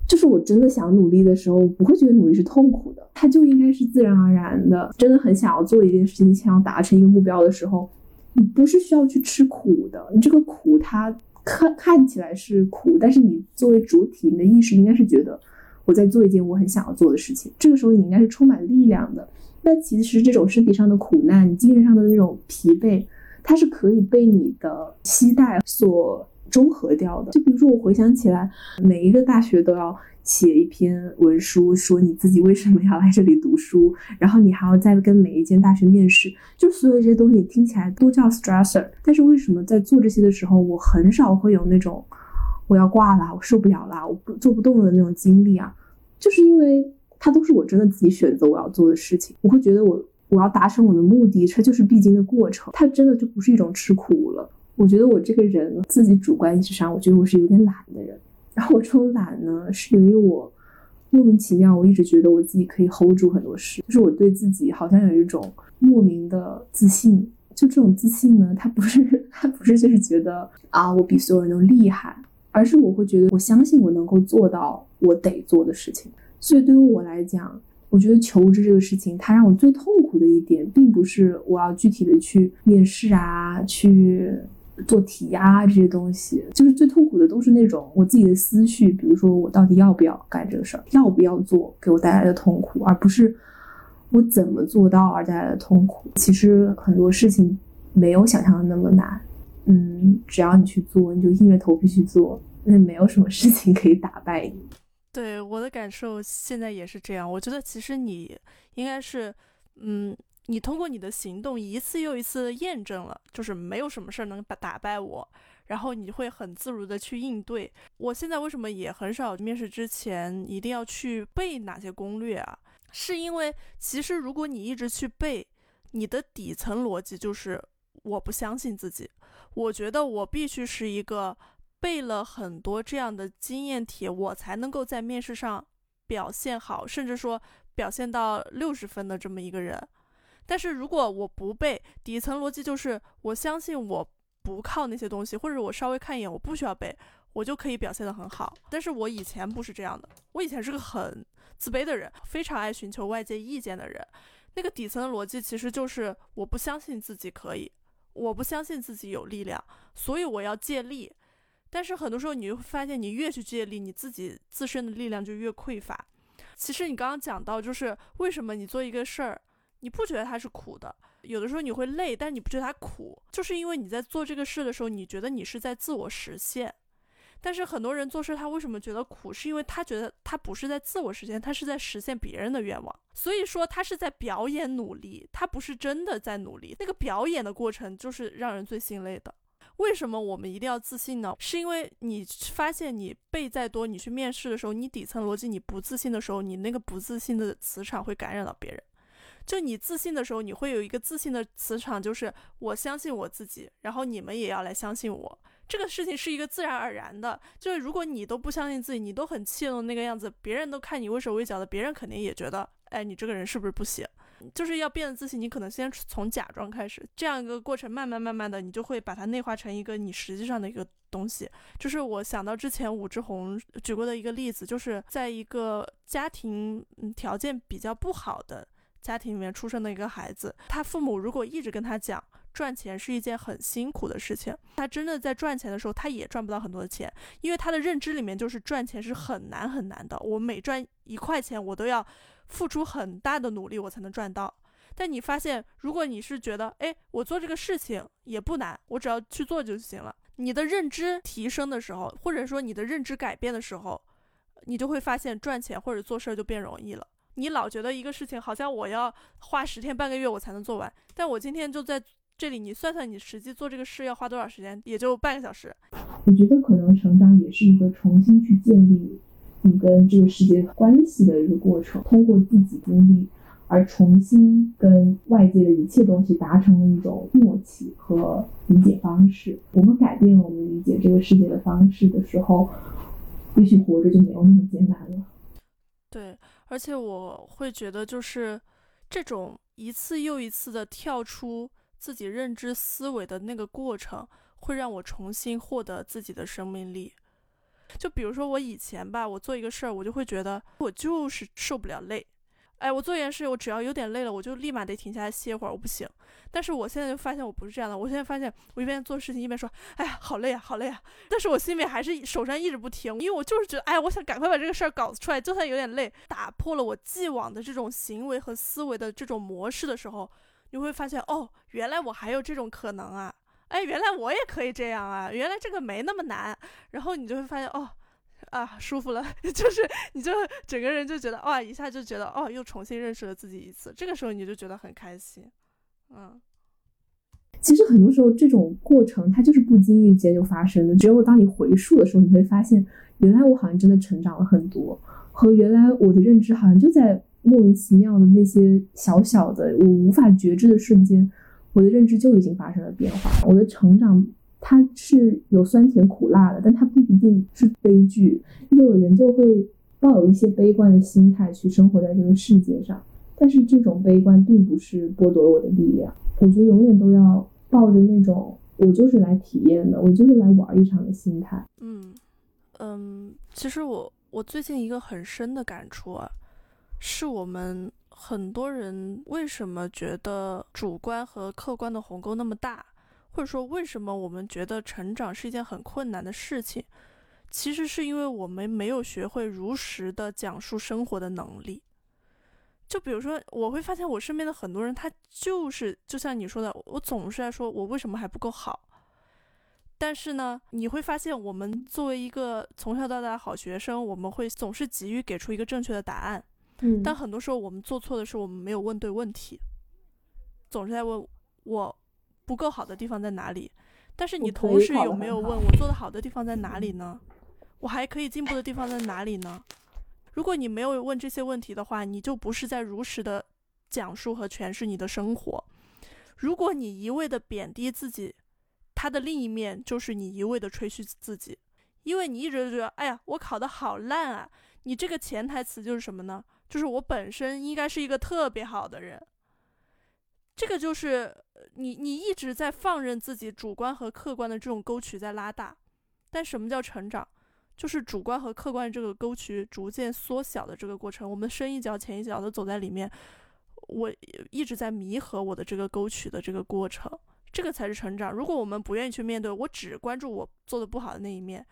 就是我真的想努力的时候，不会觉得努力是痛苦的，它就应该是自然而然的。真的很想要做一件事情，想要达成一个目标的时候，你不是需要去吃苦的，你这个苦它。看看起来是苦，但是你作为主体，你的意识应该是觉得我在做一件我很想要做的事情。这个时候你应该是充满力量的。那其实这种身体上的苦难，你精神上的那种疲惫，它是可以被你的期待所中和掉的。就比如说，我回想起来，每一个大学都要。写一篇文书，说你自己为什么要来这里读书，然后你还要再跟每一间大学面试，就所有这些东西听起来都叫 stressor。但是为什么在做这些的时候，我很少会有那种我要挂了，我受不了了，我不做不动的那种经历啊？就是因为它都是我真的自己选择我要做的事情，我会觉得我我要达成我的目的，这就是必经的过程，它真的就不是一种吃苦了。我觉得我这个人自己主观意识上，我觉得我是有点懒的人。然后我这种懒呢，是由于我莫名其妙，我一直觉得我自己可以 hold 住很多事，就是我对自己好像有一种莫名的自信。就这种自信呢，它不是它不是就是觉得啊我比所有人都厉害，而是我会觉得我相信我能够做到我得做的事情。所以对于我来讲，我觉得求职这个事情，它让我最痛苦的一点，并不是我要具体的去面试啊，去。做题呀，这些东西就是最痛苦的，都是那种我自己的思绪，比如说我到底要不要干这个事儿，要不要做，给我带来的痛苦，而不是我怎么做到而带来的痛苦。其实很多事情没有想象的那么难，嗯，只要你去做，你就硬着头皮去做，那没有什么事情可以打败你。对我的感受现在也是这样，我觉得其实你应该是，嗯。你通过你的行动一次又一次验证了，就是没有什么事儿能把打败我，然后你会很自如的去应对。我现在为什么也很少面试之前一定要去背哪些攻略啊？是因为其实如果你一直去背，你的底层逻辑就是我不相信自己。我觉得我必须是一个背了很多这样的经验帖，我才能够在面试上表现好，甚至说表现到六十分的这么一个人。但是如果我不背底层逻辑，就是我相信我不靠那些东西，或者我稍微看一眼，我不需要背，我就可以表现得很好。但是我以前不是这样的，我以前是个很自卑的人，非常爱寻求外界意见的人。那个底层的逻辑其实就是我不相信自己可以，我不相信自己有力量，所以我要借力。但是很多时候你会发现，你越去借力，你自己自身的力量就越匮乏。其实你刚刚讲到，就是为什么你做一个事儿。你不觉得它是苦的？有的时候你会累，但你不觉得它苦，就是因为你在做这个事的时候，你觉得你是在自我实现。但是很多人做事，他为什么觉得苦？是因为他觉得他不是在自我实现，他是在实现别人的愿望。所以说他是在表演努力，他不是真的在努力。那个表演的过程就是让人最心累的。为什么我们一定要自信呢？是因为你发现你背再多，你去面试的时候，你底层逻辑你不自信的时候，你那个不自信的磁场会感染到别人。就你自信的时候，你会有一个自信的磁场，就是我相信我自己，然后你们也要来相信我。这个事情是一个自然而然的。就是如果你都不相信自己，你都很怯懦那个样子，别人都看你畏手畏脚的，别人肯定也觉得，哎，你这个人是不是不行？就是要变得自信，你可能先从假装开始，这样一个过程，慢慢慢慢的，你就会把它内化成一个你实际上的一个东西。就是我想到之前武志红举过的一个例子，就是在一个家庭条件比较不好的。家庭里面出生的一个孩子，他父母如果一直跟他讲赚钱是一件很辛苦的事情，他真的在赚钱的时候，他也赚不到很多的钱，因为他的认知里面就是赚钱是很难很难的。我每赚一块钱，我都要付出很大的努力，我才能赚到。但你发现，如果你是觉得，哎，我做这个事情也不难，我只要去做就行了。你的认知提升的时候，或者说你的认知改变的时候，你就会发现赚钱或者做事儿就变容易了。你老觉得一个事情好像我要花十天半个月我才能做完，但我今天就在这里你算算，你实际做这个事要花多少时间，也就半个小时。我觉得可能成长也是一个重新去建立你跟这个世界关系的一个过程，通过自己经历而重新跟外界的一切东西达成了一种默契和理解方式。我们改变了我们理解这个世界的方式的时候，也许活着就没有那么艰难了。对，而且我会觉得，就是这种一次又一次的跳出。自己认知思维的那个过程，会让我重新获得自己的生命力。就比如说我以前吧，我做一个事儿，我就会觉得我就是受不了累。哎，我做一件事，我只要有点累了，我就立马得停下来歇会儿，我不行。但是我现在就发现我不是这样的，我现在发现我一边做事情一边说，哎呀，好累啊，好累啊。但是我心里还是手上一直不停，因为我就是觉得，哎，我想赶快把这个事儿搞出来，就算有点累，打破了我既往的这种行为和思维的这种模式的时候。你会发现哦，原来我还有这种可能啊！哎，原来我也可以这样啊！原来这个没那么难。然后你就会发现哦，啊，舒服了，就是你就整个人就觉得哇，一下就觉得哦，又重新认识了自己一次。这个时候你就觉得很开心，嗯。其实很多时候这种过程它就是不经意间就发生的。只有当你回溯的时候，你会发现，原来我好像真的成长了很多，和原来我的认知好像就在。莫名其妙的那些小小的我无法觉知的瞬间，我的认知就已经发生了变化。我的成长它是有酸甜苦辣的，但它不一定是悲剧。因为有人就会抱有一些悲观的心态去生活在这个世界上，但是这种悲观并不是剥夺了我的力量。我觉得永远都要抱着那种我就是来体验的，我就是来玩一场的心态。嗯嗯，其实我我最近一个很深的感触啊。是我们很多人为什么觉得主观和客观的鸿沟那么大，或者说为什么我们觉得成长是一件很困难的事情？其实是因为我们没有学会如实的讲述生活的能力。就比如说，我会发现我身边的很多人，他就是就像你说的，我总是在说我为什么还不够好。但是呢，你会发现我们作为一个从小到大的好学生，我们会总是急于给出一个正确的答案。但很多时候我们做错的是，我们没有问对问题，总是在问我不够好的地方在哪里。但是你同时有没有问我做的好的地方在哪里呢？我还可以进步的地方在哪里呢？如果你没有问这些问题的话，你就不是在如实的讲述和诠释你的生活。如果你一味的贬低自己，它的另一面就是你一味的吹嘘自己，因为你一直觉得，哎呀，我考的好烂啊！你这个潜台词就是什么呢？就是我本身应该是一个特别好的人，这个就是你你一直在放任自己主观和客观的这种沟渠在拉大，但什么叫成长？就是主观和客观这个沟渠逐渐缩小的这个过程，我们深一脚浅一脚的走在里面，我一直在弥合我的这个沟渠的这个过程，这个才是成长。如果我们不愿意去面对，我只关注我做的不好的那一面，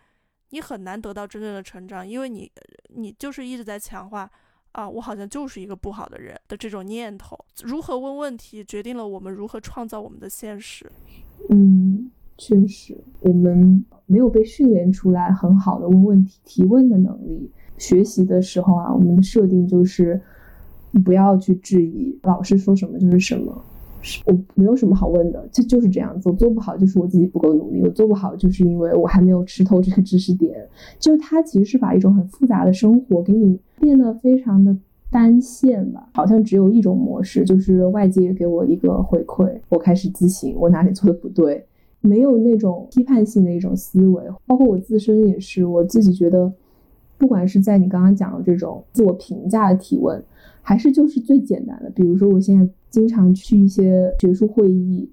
你很难得到真正的成长，因为你你就是一直在强化。啊，我好像就是一个不好的人的这种念头。如何问问题，决定了我们如何创造我们的现实。嗯，确实，我们没有被训练出来很好的问问题、提问的能力。学习的时候啊，我们的设定就是不要去质疑老师说什么就是什么。我没有什么好问的，这就是这样子。我做不好，就是我自己不够努力；我做不好，就是因为我还没有吃透这个知识点。就是他其实是把一种很复杂的生活给你变得非常的单线吧，好像只有一种模式，就是外界给我一个回馈，我开始自省我哪里做的不对，没有那种批判性的一种思维。包括我自身也是，我自己觉得，不管是在你刚刚讲的这种自我评价的提问，还是就是最简单的，比如说我现在。经常去一些学术会议，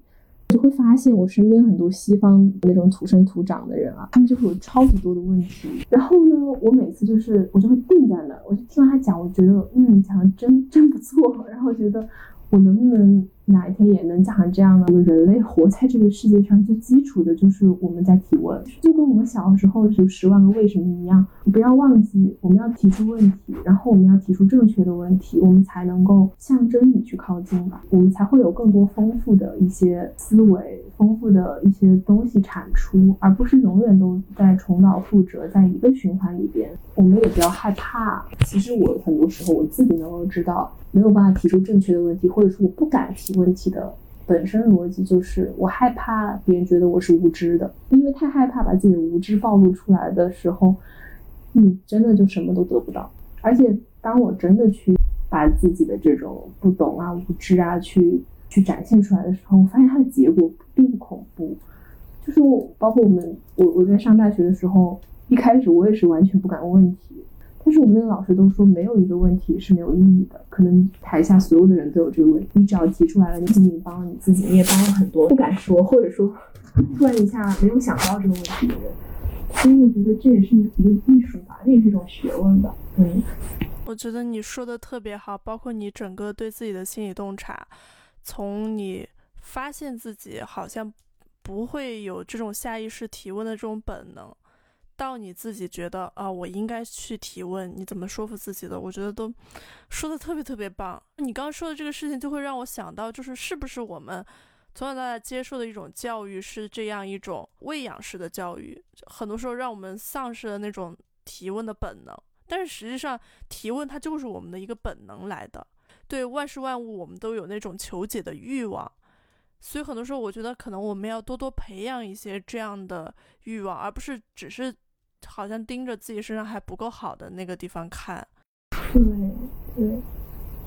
就会发现我身边很多西方那种土生土长的人啊，他们就会有超级多的问题。然后呢，我每次就是我就会定在那，我就听完他讲，我觉得嗯，讲的真真不错。然后觉得我能不能。哪一天也能讲成这样呢？我们人类活在这个世界上最基础的就是我们在提问，就跟我们小时候有十万个为什么一样。不要忘记，我们要提出问题，然后我们要提出正确的问题，我们才能够向真理去靠近吧。我们才会有更多丰富的一些思维，丰富的一些东西产出，而不是永远都在重蹈覆辙，在一个循环里边。我们也不要害怕。其实我很多时候我自己能够知道，没有办法提出正确的问题，或者说我不敢提。问题的本身逻辑就是我害怕别人觉得我是无知的，因为太害怕把自己的无知暴露出来的时候，你真的就什么都得不到。而且当我真的去把自己的这种不懂啊、无知啊去去展现出来的时候，我发现它的结果并不恐怖。就是我，包括我们，我我在上大学的时候，一开始我也是完全不敢问问题。但是我们那个老师都说，没有一个问题是没有意义的。可能台下所有的人都有这个问题，你只要提出来了，你仅仅帮了你自己，你也帮了很多不敢说或者说突然一下没有想到这个问题的人。所以我觉得这也是一个艺术吧，也是一种学问吧。嗯，我觉得你说的特别好，包括你整个对自己的心理洞察，从你发现自己好像不会有这种下意识提问的这种本能。到你自己觉得啊，我应该去提问，你怎么说服自己的？我觉得都说的特别特别棒。你刚刚说的这个事情，就会让我想到，就是是不是我们从小到大接受的一种教育是这样一种喂养式的教育，很多时候让我们丧失了那种提问的本能。但是实际上，提问它就是我们的一个本能来的。对万事万物，我们都有那种求解的欲望。所以很多时候，我觉得可能我们要多多培养一些这样的欲望，而不是只是。好像盯着自己身上还不够好的那个地方看，对对，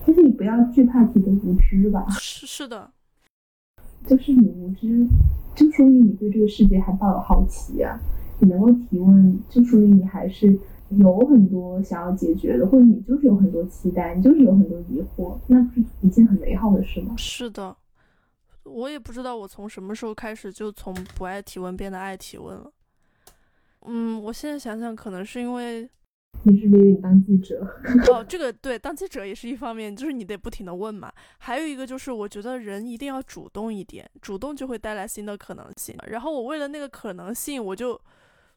就是你不要惧怕自己的无知吧。是是的，就是你无知，就说明你对这个世界还抱有好奇啊。你能够提问，就说明你还是有很多想要解决的，或者你就是有很多期待，你就是有很多疑惑，那不是一件很美好的事吗？是的，我也不知道我从什么时候开始就从不爱提问变得爱提问了。嗯，我现在想想，可能是因为你是因为你当记者 哦，这个对，当记者也是一方面，就是你得不停的问嘛。还有一个就是，我觉得人一定要主动一点，主动就会带来新的可能性。然后我为了那个可能性，我就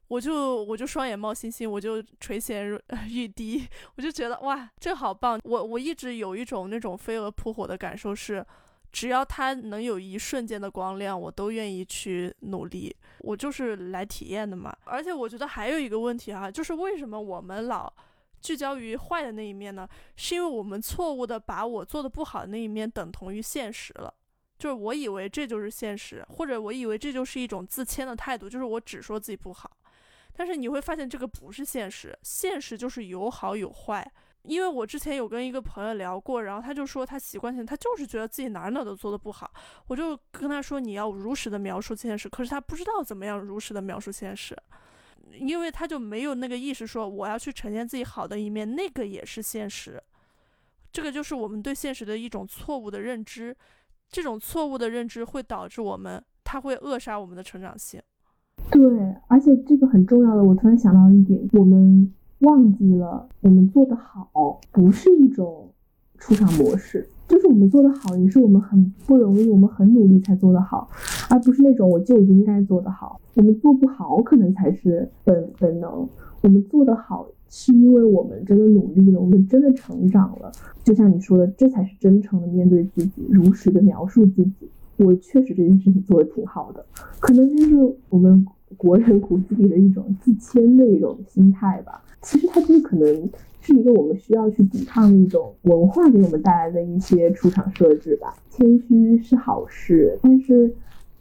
我就我就双眼冒星星，我就垂涎欲 滴，我就觉得哇，这好棒！我我一直有一种那种飞蛾扑火的感受是。只要它能有一瞬间的光亮，我都愿意去努力。我就是来体验的嘛。而且我觉得还有一个问题哈，就是为什么我们老聚焦于坏的那一面呢？是因为我们错误的把我做的不好的那一面等同于现实了。就是我以为这就是现实，或者我以为这就是一种自谦的态度，就是我只说自己不好。但是你会发现这个不是现实，现实就是有好有坏。因为我之前有跟一个朋友聊过，然后他就说他习惯性他就是觉得自己哪哪都做的不好，我就跟他说你要如实的描述现实，可是他不知道怎么样如实的描述现实，因为他就没有那个意识说我要去呈现自己好的一面，那个也是现实，这个就是我们对现实的一种错误的认知，这种错误的认知会导致我们，他会扼杀我们的成长性。对，而且这个很重要的，我突然想到一点，我们。忘记了，我们做的好不是一种出场模式，就是我们做的好也是我们很不容易，我们很努力才做得好，而不是那种我就应该做得好。我们做不好可能才是本本能，我们做得好是因为我们真的努力了，我们真的成长了。就像你说的，这才是真诚的面对自己，如实的描述自己。我确实这件事情做的挺好的，可能就是我们国人骨子里的一种自谦的一种心态吧。其实它就是可能是一个我们需要去抵抗的一种文化给我们带来的一些出场设置吧。谦虚是好事，但是，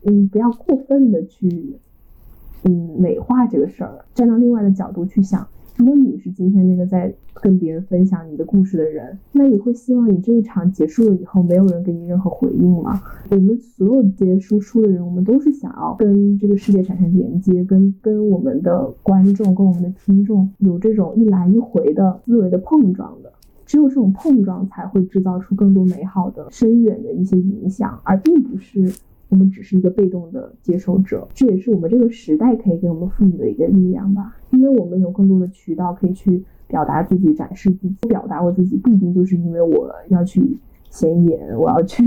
嗯，不要过分的去，嗯，美化这个事儿。站到另外的角度去想。如果你是今天那个在跟别人分享你的故事的人，那你会希望你这一场结束了以后，没有人给你任何回应吗？我们所有这些输出的人，我们都是想要跟这个世界产生连接，跟跟我们的观众、跟我们的听众有这种一来一回的思维的碰撞的。只有这种碰撞，才会制造出更多美好的、深远的一些影响，而并不是。我们只是一个被动的接受者，这也是我们这个时代可以给我们赋予的一个力量吧。因为我们有更多的渠道可以去表达自己、展示自己。表达我自己不一定就是因为我要去显眼，我要去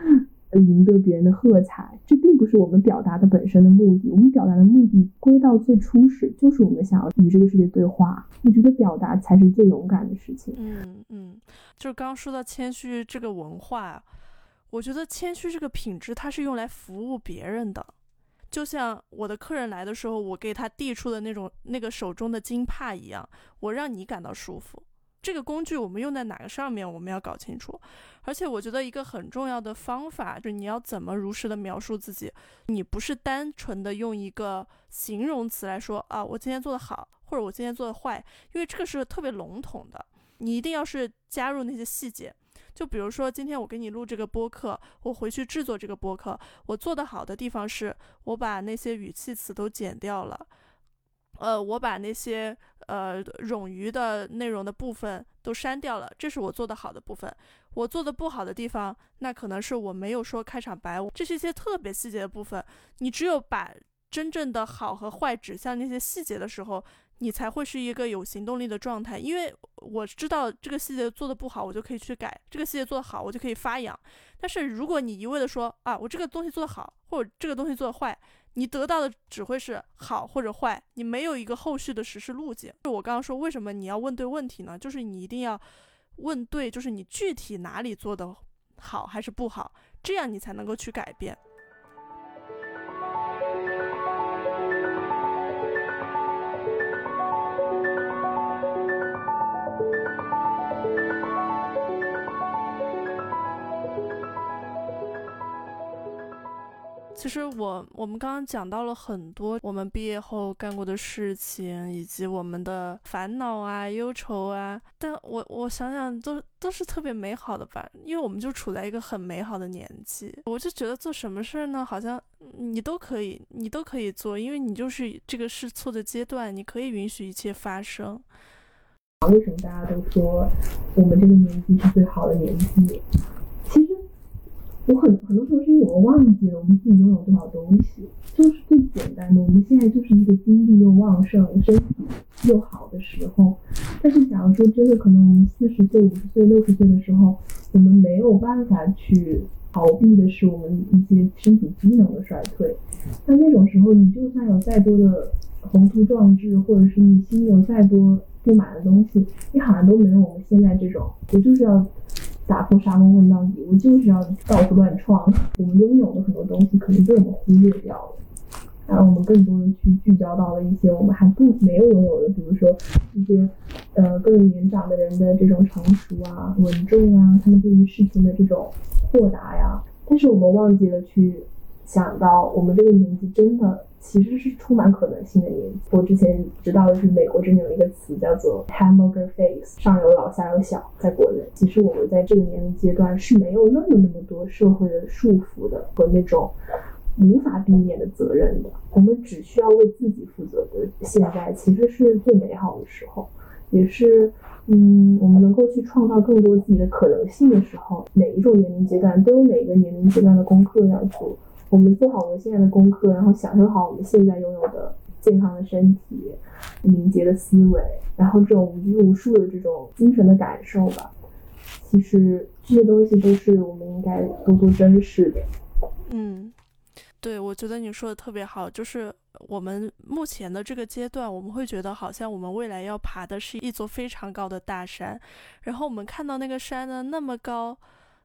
赢得别人的喝彩，这并不是我们表达的本身的目的。我们表达的目的归到最初始，就是我们想要与这个世界对话。我觉得表达才是最勇敢的事情。嗯嗯，就是刚刚说到谦虚这个文化。我觉得谦虚这个品质，它是用来服务别人的。就像我的客人来的时候，我给他递出的那种那个手中的金帕一样，我让你感到舒服，这个工具我们用在哪个上面，我们要搞清楚。而且我觉得一个很重要的方法就是你要怎么如实的描述自己，你不是单纯的用一个形容词来说啊，我今天做的好，或者我今天做的坏，因为这个是特别笼统的。你一定要是加入那些细节，就比如说今天我给你录这个播客，我回去制作这个播客，我做的好的地方是我把那些语气词都剪掉了。呃，我把那些呃冗余的内容的部分都删掉了，这是我做的好的部分。我做的不好的地方，那可能是我没有说开场白，这是一些特别细节的部分。你只有把真正的好和坏指向那些细节的时候，你才会是一个有行动力的状态。因为我知道这个细节做的不好，我就可以去改；这个细节做的好，我就可以发扬。但是如果你一味的说啊，我这个东西做的好，或者这个东西做的坏。你得到的只会是好或者坏，你没有一个后续的实施路径。就我刚刚说，为什么你要问对问题呢？就是你一定要问对，就是你具体哪里做的好还是不好，这样你才能够去改变。其实我我们刚刚讲到了很多我们毕业后干过的事情，以及我们的烦恼啊、忧愁啊。但我我想想，都都是特别美好的吧，因为我们就处在一个很美好的年纪。我就觉得做什么事儿呢，好像你都可以，你都可以做，因为你就是这个试错的阶段，你可以允许一切发生。为什么大家都说我们这个年纪是最好的年纪？我很很多时候是因为我们忘记了我们自己拥有多少东西，就是最简单的，我们现在就是一个精力又旺盛、身体又好的时候。但是假如说真的可能我们四十岁、五十岁、六十岁的时候，我们没有办法去逃避的是我们一些身体机能的衰退。那那种时候，你就算有再多的宏图壮志，或者是你心里有再多不满的东西，你好像都没有我们现在这种，我就是要。打破沙漠问到底，我就是要到处乱创。我们拥有的很多东西可能被我们忽略掉了，然后我们更多的去聚焦到了一些我们还不没有拥有的，比如说一些呃更年长的人的这种成熟啊、稳重啊，他们对于事情的这种豁达呀。但是我们忘记了去想到，我们这个年纪真的。其实是充满可能性的年纪。我之前知道的是，美国真的有一个词叫做 “hamburger face”，上有老下有小。在国内，其实我们在这个年龄阶段是没有那么那么多社会的束缚的和那种无法避免的责任的。我们只需要为自己负责的。现在其实是最美好的时候，也是嗯，我们能够去创造更多自己的可能性的时候。每一种年龄阶段都有每个年龄阶段的功课要做。我们做好我们现在的功课，然后享受好我们现在拥有的健康的身体、敏捷的思维，然后这种无拘无束的这种精神的感受吧。其实这些东西都是我们应该多多珍视的。嗯，对，我觉得你说的特别好。就是我们目前的这个阶段，我们会觉得好像我们未来要爬的是一座非常高的大山，然后我们看到那个山呢那么高，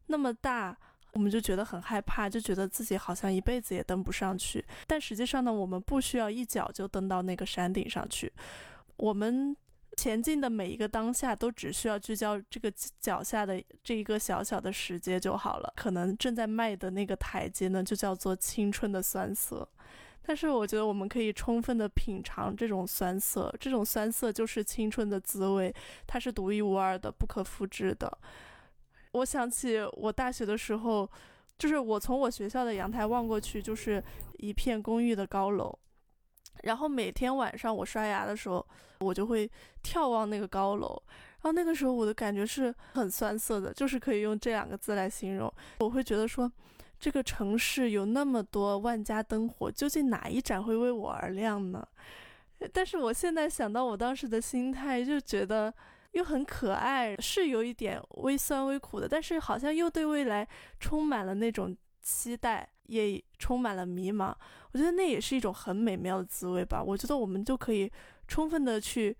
那么大。我们就觉得很害怕，就觉得自己好像一辈子也登不上去。但实际上呢，我们不需要一脚就登到那个山顶上去。我们前进的每一个当下，都只需要聚焦这个脚下的这一个小小的石阶就好了。可能正在迈的那个台阶呢，就叫做青春的酸涩。但是我觉得我们可以充分的品尝这种酸涩，这种酸涩就是青春的滋味，它是独一无二的，不可复制的。我想起我大学的时候，就是我从我学校的阳台望过去，就是一片公寓的高楼。然后每天晚上我刷牙的时候，我就会眺望那个高楼。然后那个时候我的感觉是很酸涩的，就是可以用这两个字来形容。我会觉得说，这个城市有那么多万家灯火，究竟哪一盏会为我而亮呢？但是我现在想到我当时的心态，就觉得。又很可爱，是有一点微酸微苦的，但是好像又对未来充满了那种期待，也充满了迷茫。我觉得那也是一种很美妙的滋味吧。我觉得我们就可以充分的去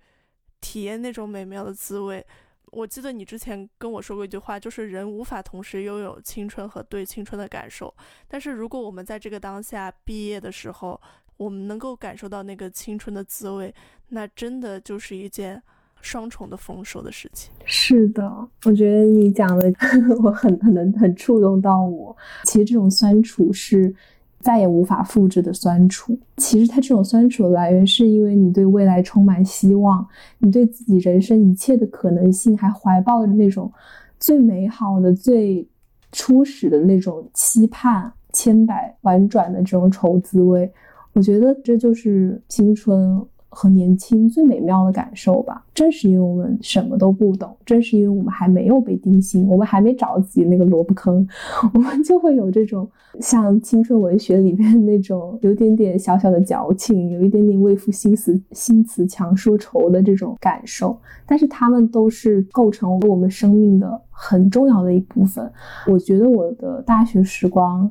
体验那种美妙的滋味。我记得你之前跟我说过一句话，就是人无法同时拥有青春和对青春的感受。但是如果我们在这个当下毕业的时候，我们能够感受到那个青春的滋味，那真的就是一件。双重的丰收的事情。是的，我觉得你讲的 我很很能很触动到我。其实这种酸楚是再也无法复制的酸楚。其实它这种酸楚的来源，是因为你对未来充满希望，你对自己人生一切的可能性还怀抱着那种最美好的、最初始的那种期盼，千百婉转的这种愁滋味。我觉得这就是青春。和年轻最美妙的感受吧，正是因为我们什么都不懂，正是因为我们还没有被定性，我们还没找自己那个萝卜坑，我们就会有这种像青春文学里面那种有点点小小的矫情，有一点点为赋新词新词强说愁的这种感受。但是他们都是构成我们生命的很重要的一部分。我觉得我的大学时光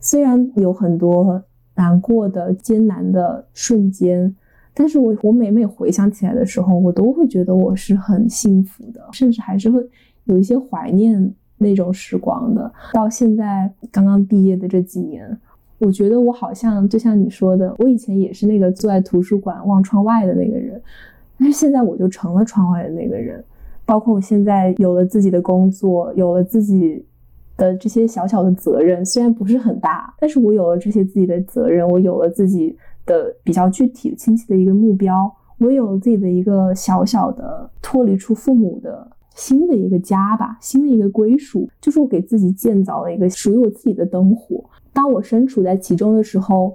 虽然有很多难过的、艰难的瞬间。但是我我每每回想起来的时候，我都会觉得我是很幸福的，甚至还是会有一些怀念那种时光的。到现在刚刚毕业的这几年，我觉得我好像就像你说的，我以前也是那个坐在图书馆望窗外的那个人，但是现在我就成了窗外的那个人。包括我现在有了自己的工作，有了自己的这些小小的责任，虽然不是很大，但是我有了这些自己的责任，我有了自己。的比较具体、清晰的一个目标，我有了自己的一个小小的脱离出父母的新的一个家吧，新的一个归属，就是我给自己建造了一个属于我自己的灯火。当我身处在其中的时候，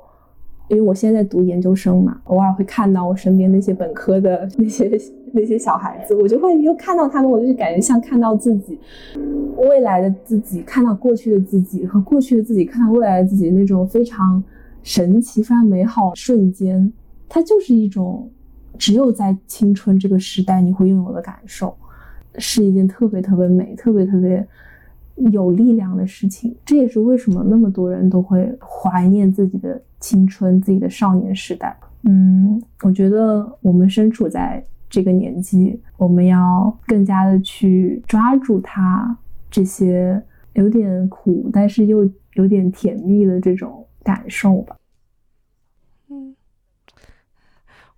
因为我现在在读研究生嘛，偶尔会看到我身边那些本科的 那些那些小孩子，我就会又看到他们，我就感觉像看到自己未来的自己，看到过去的自己和过去的自己看到未来的自己那种非常。神奇、非常美好瞬间，它就是一种只有在青春这个时代你会拥有的感受，是一件特别特别美、特别特别有力量的事情。这也是为什么那么多人都会怀念自己的青春、自己的少年时代。嗯，我觉得我们身处在这个年纪，我们要更加的去抓住它这些有点苦，但是又有点甜蜜的这种。感受吧，嗯，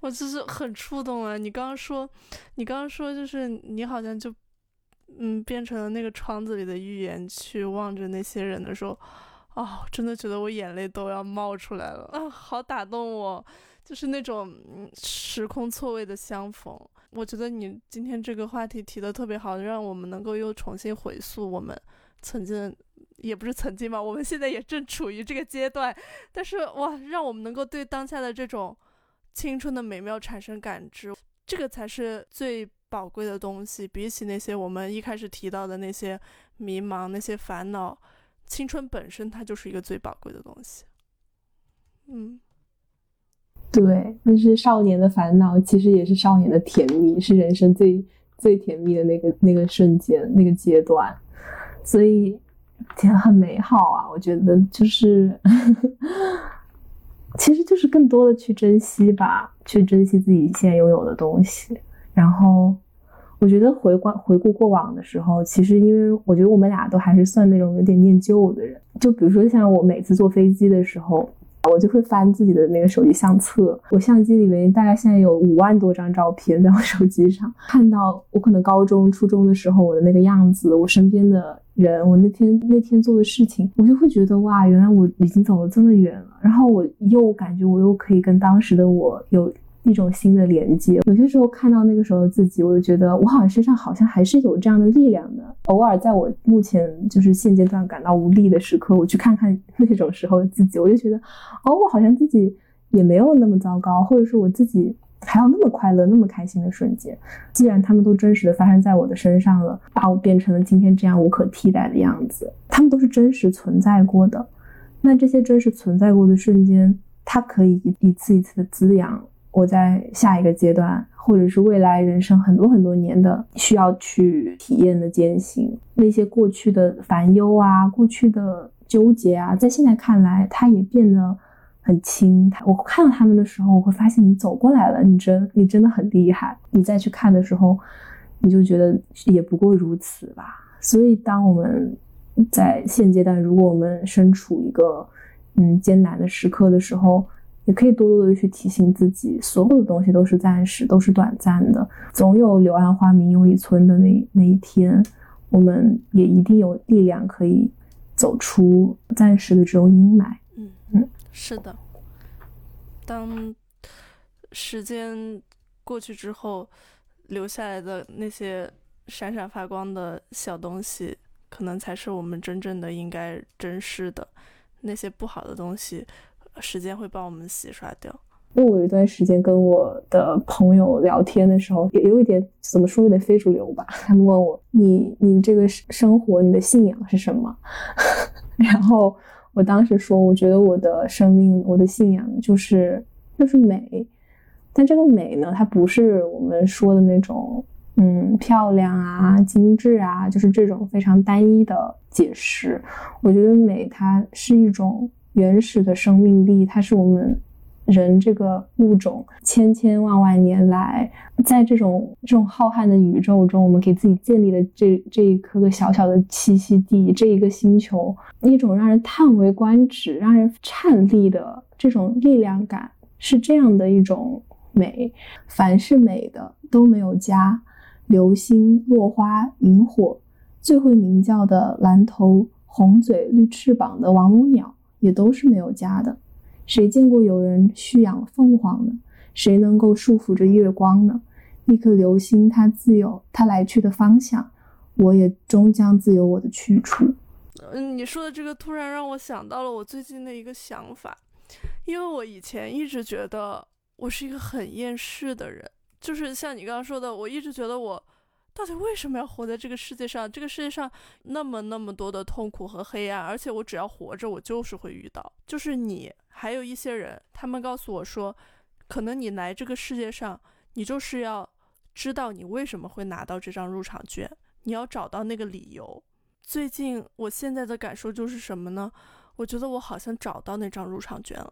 我就是很触动啊！你刚刚说，你刚刚说，就是你好像就，嗯，变成了那个窗子里的预言，去望着那些人的时候，哦，真的觉得我眼泪都要冒出来了啊！好打动我，就是那种时空错位的相逢。我觉得你今天这个话题提的特别好，让我们能够又重新回溯我们曾经。也不是曾经吧，我们现在也正处于这个阶段，但是哇，让我们能够对当下的这种青春的美妙产生感知，这个才是最宝贵的东西。比起那些我们一开始提到的那些迷茫、那些烦恼，青春本身它就是一个最宝贵的东西。嗯，对，那是少年的烦恼，其实也是少年的甜蜜，是人生最最甜蜜的那个那个瞬间、那个阶段，所以。其实很美好啊，我觉得就是，其实就是更多的去珍惜吧，去珍惜自己现在拥有的东西。然后，我觉得回观回顾过往的时候，其实因为我觉得我们俩都还是算那种有点念旧的人。就比如说像我每次坐飞机的时候。我就会翻自己的那个手机相册，我相机里面大概现在有五万多张照片在我手机上。看到我可能高中、初中的时候我的那个样子，我身边的人，我那天那天做的事情，我就会觉得哇，原来我已经走了这么远了。然后我又感觉我又可以跟当时的我有。一种新的连接，有些时候看到那个时候的自己，我就觉得我好像身上好像还是有这样的力量的。偶尔在我目前就是现阶段感到无力的时刻，我去看看 那种时候的自己，我就觉得，哦，我好像自己也没有那么糟糕，或者说我自己还有那么快乐、那么开心的瞬间。既然他们都真实的发生在我的身上了，把我变成了今天这样无可替代的样子，他们都是真实存在过的。那这些真实存在过的瞬间，它可以一一次一次的滋养。我在下一个阶段，或者是未来人生很多很多年的需要去体验的艰辛，那些过去的烦忧啊，过去的纠结啊，在现在看来，它也变得很轻。我看到他们的时候，我会发现你走过来了，你真你真的很厉害。你再去看的时候，你就觉得也不过如此吧。所以，当我们在现阶段，如果我们身处一个嗯艰难的时刻的时候，也可以多多的去提醒自己，所有的东西都是暂时，都是短暂的，总有柳暗花明又一村的那那一天，我们也一定有力量可以走出暂时的这种阴霾。嗯嗯，是的。当时间过去之后，留下来的那些闪闪发光的小东西，可能才是我们真正的应该珍视的。那些不好的东西，时间会帮我们洗刷掉。因为我有一段时间跟我的朋友聊天的时候，也有一点怎么说，有点非主流吧。他们问我：“你你这个生活，你的信仰是什么？” 然后我当时说：“我觉得我的生命，我的信仰就是就是美。但这个美呢，它不是我们说的那种嗯漂亮啊、精致啊，就是这种非常单一的解释。我觉得美，它是一种原始的生命力，它是我们。”人这个物种千千万万年来，在这种这种浩瀚的宇宙中，我们给自己建立了这这一颗小小的栖息地，这一个星球，一种让人叹为观止、让人颤栗的这种力量感，是这样的一种美。凡是美的都没有家，流星、落花、萤火，最会鸣叫的蓝头红嘴绿翅膀的王母鸟，也都是没有家的。谁见过有人蓄养凤凰呢？谁能够束缚着月光呢？一颗流星，它自有它来去的方向，我也终将自有我的去处。嗯，你说的这个突然让我想到了我最近的一个想法，因为我以前一直觉得我是一个很厌世的人，就是像你刚刚说的，我一直觉得我。到底为什么要活在这个世界上？这个世界上那么那么多的痛苦和黑暗，而且我只要活着，我就是会遇到。就是你，还有一些人，他们告诉我说，可能你来这个世界上，你就是要知道你为什么会拿到这张入场券，你要找到那个理由。最近我现在的感受就是什么呢？我觉得我好像找到那张入场券了，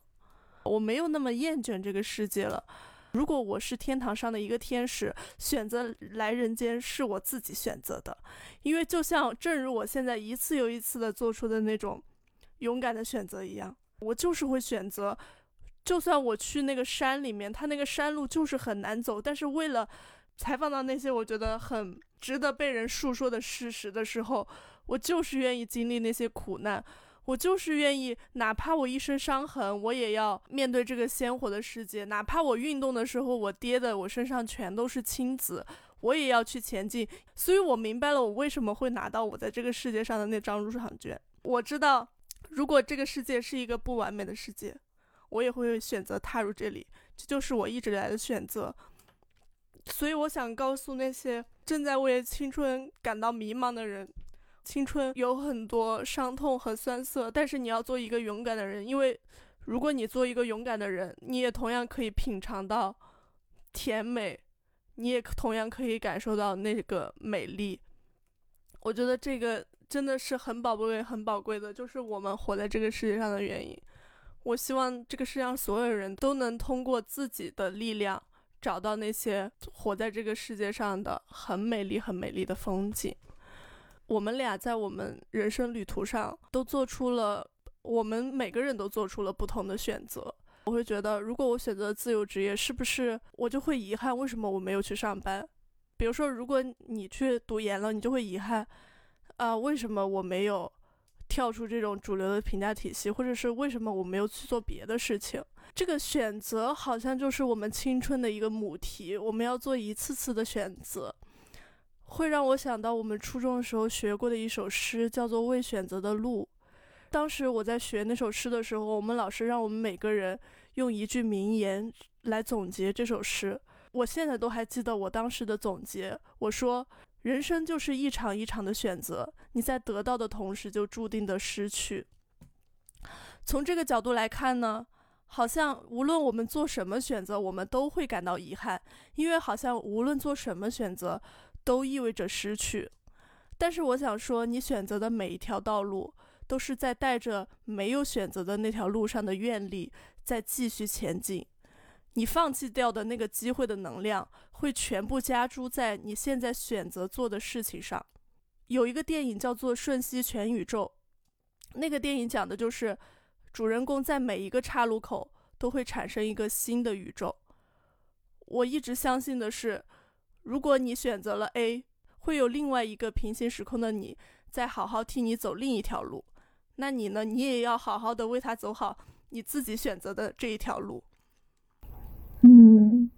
我没有那么厌倦这个世界了。如果我是天堂上的一个天使，选择来人间是我自己选择的，因为就像正如我现在一次又一次的做出的那种勇敢的选择一样，我就是会选择，就算我去那个山里面，它那个山路就是很难走，但是为了采访到那些我觉得很值得被人述说的事实的时候，我就是愿意经历那些苦难。我就是愿意，哪怕我一身伤痕，我也要面对这个鲜活的世界。哪怕我运动的时候，我跌的我身上全都是青紫，我也要去前进。所以我明白了，我为什么会拿到我在这个世界上的那张入场券。我知道，如果这个世界是一个不完美的世界，我也会选择踏入这里。这就是我一直来的选择。所以我想告诉那些正在为青春感到迷茫的人。青春有很多伤痛和酸涩，但是你要做一个勇敢的人，因为如果你做一个勇敢的人，你也同样可以品尝到甜美，你也同样可以感受到那个美丽。我觉得这个真的是很宝贵、很宝贵的，就是我们活在这个世界上的原因。我希望这个世界上所有人都能通过自己的力量，找到那些活在这个世界上的很美丽、很美丽的风景。我们俩在我们人生旅途上都做出了，我们每个人都做出了不同的选择。我会觉得，如果我选择自由职业，是不是我就会遗憾为什么我没有去上班？比如说，如果你去读研了，你就会遗憾，啊，为什么我没有跳出这种主流的评价体系，或者是为什么我没有去做别的事情？这个选择好像就是我们青春的一个母题，我们要做一次次的选择。会让我想到我们初中的时候学过的一首诗，叫做《未选择的路》。当时我在学那首诗的时候，我们老师让我们每个人用一句名言来总结这首诗。我现在都还记得我当时的总结，我说：“人生就是一场一场的选择，你在得到的同时就注定的失去。”从这个角度来看呢，好像无论我们做什么选择，我们都会感到遗憾，因为好像无论做什么选择。都意味着失去，但是我想说，你选择的每一条道路，都是在带着没有选择的那条路上的愿力在继续前进。你放弃掉的那个机会的能量，会全部加诸在你现在选择做的事情上。有一个电影叫做《瞬息全宇宙》，那个电影讲的就是主人公在每一个岔路口都会产生一个新的宇宙。我一直相信的是，如果你选择了 A，会有另外一个平行时空的你在好好替你走另一条路。那你呢？你也要好好的为他走好你自己选择的这一条路。嗯，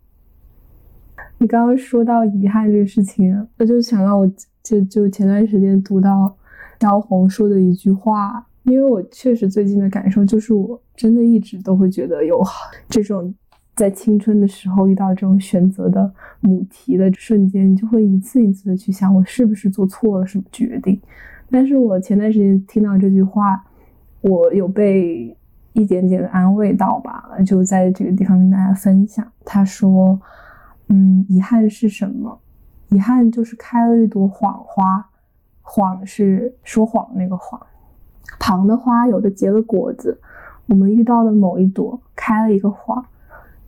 你刚刚说到遗憾这个事情，我就想到我就就前段时间读到萧红说的一句话，因为我确实最近的感受就是，我真的一直都会觉得有这种在青春的时候遇到这种选择的母题的瞬间，你就会一次一次的去想，我是不是做错了什么决定。但是我前段时间听到这句话，我有被一点点的安慰到吧，就在这个地方跟大家分享。他说：“嗯，遗憾是什么？遗憾就是开了一朵谎花，谎是说谎那个谎。旁的花有的结了果子，我们遇到的某一朵开了一个谎，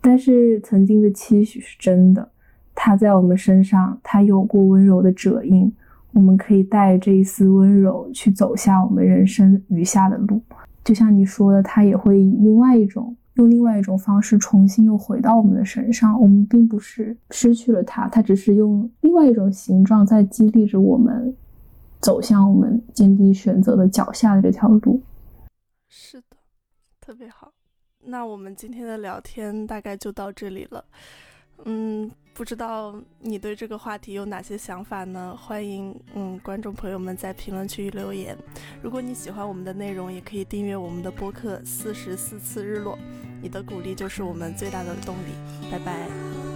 但是曾经的期许是真的，它在我们身上，它有过温柔的褶印。”我们可以带这一丝温柔去走下我们人生余下的路，就像你说的，它也会以另外一种用另外一种方式重新又回到我们的身上。我们并不是失去了它，它只是用另外一种形状在激励着我们走向我们坚定选择的脚下的这条路。是的，特别好。那我们今天的聊天大概就到这里了。嗯。不知道你对这个话题有哪些想法呢？欢迎嗯观众朋友们在评论区留言。如果你喜欢我们的内容，也可以订阅我们的播客《四十四次日落》，你的鼓励就是我们最大的动力。拜拜。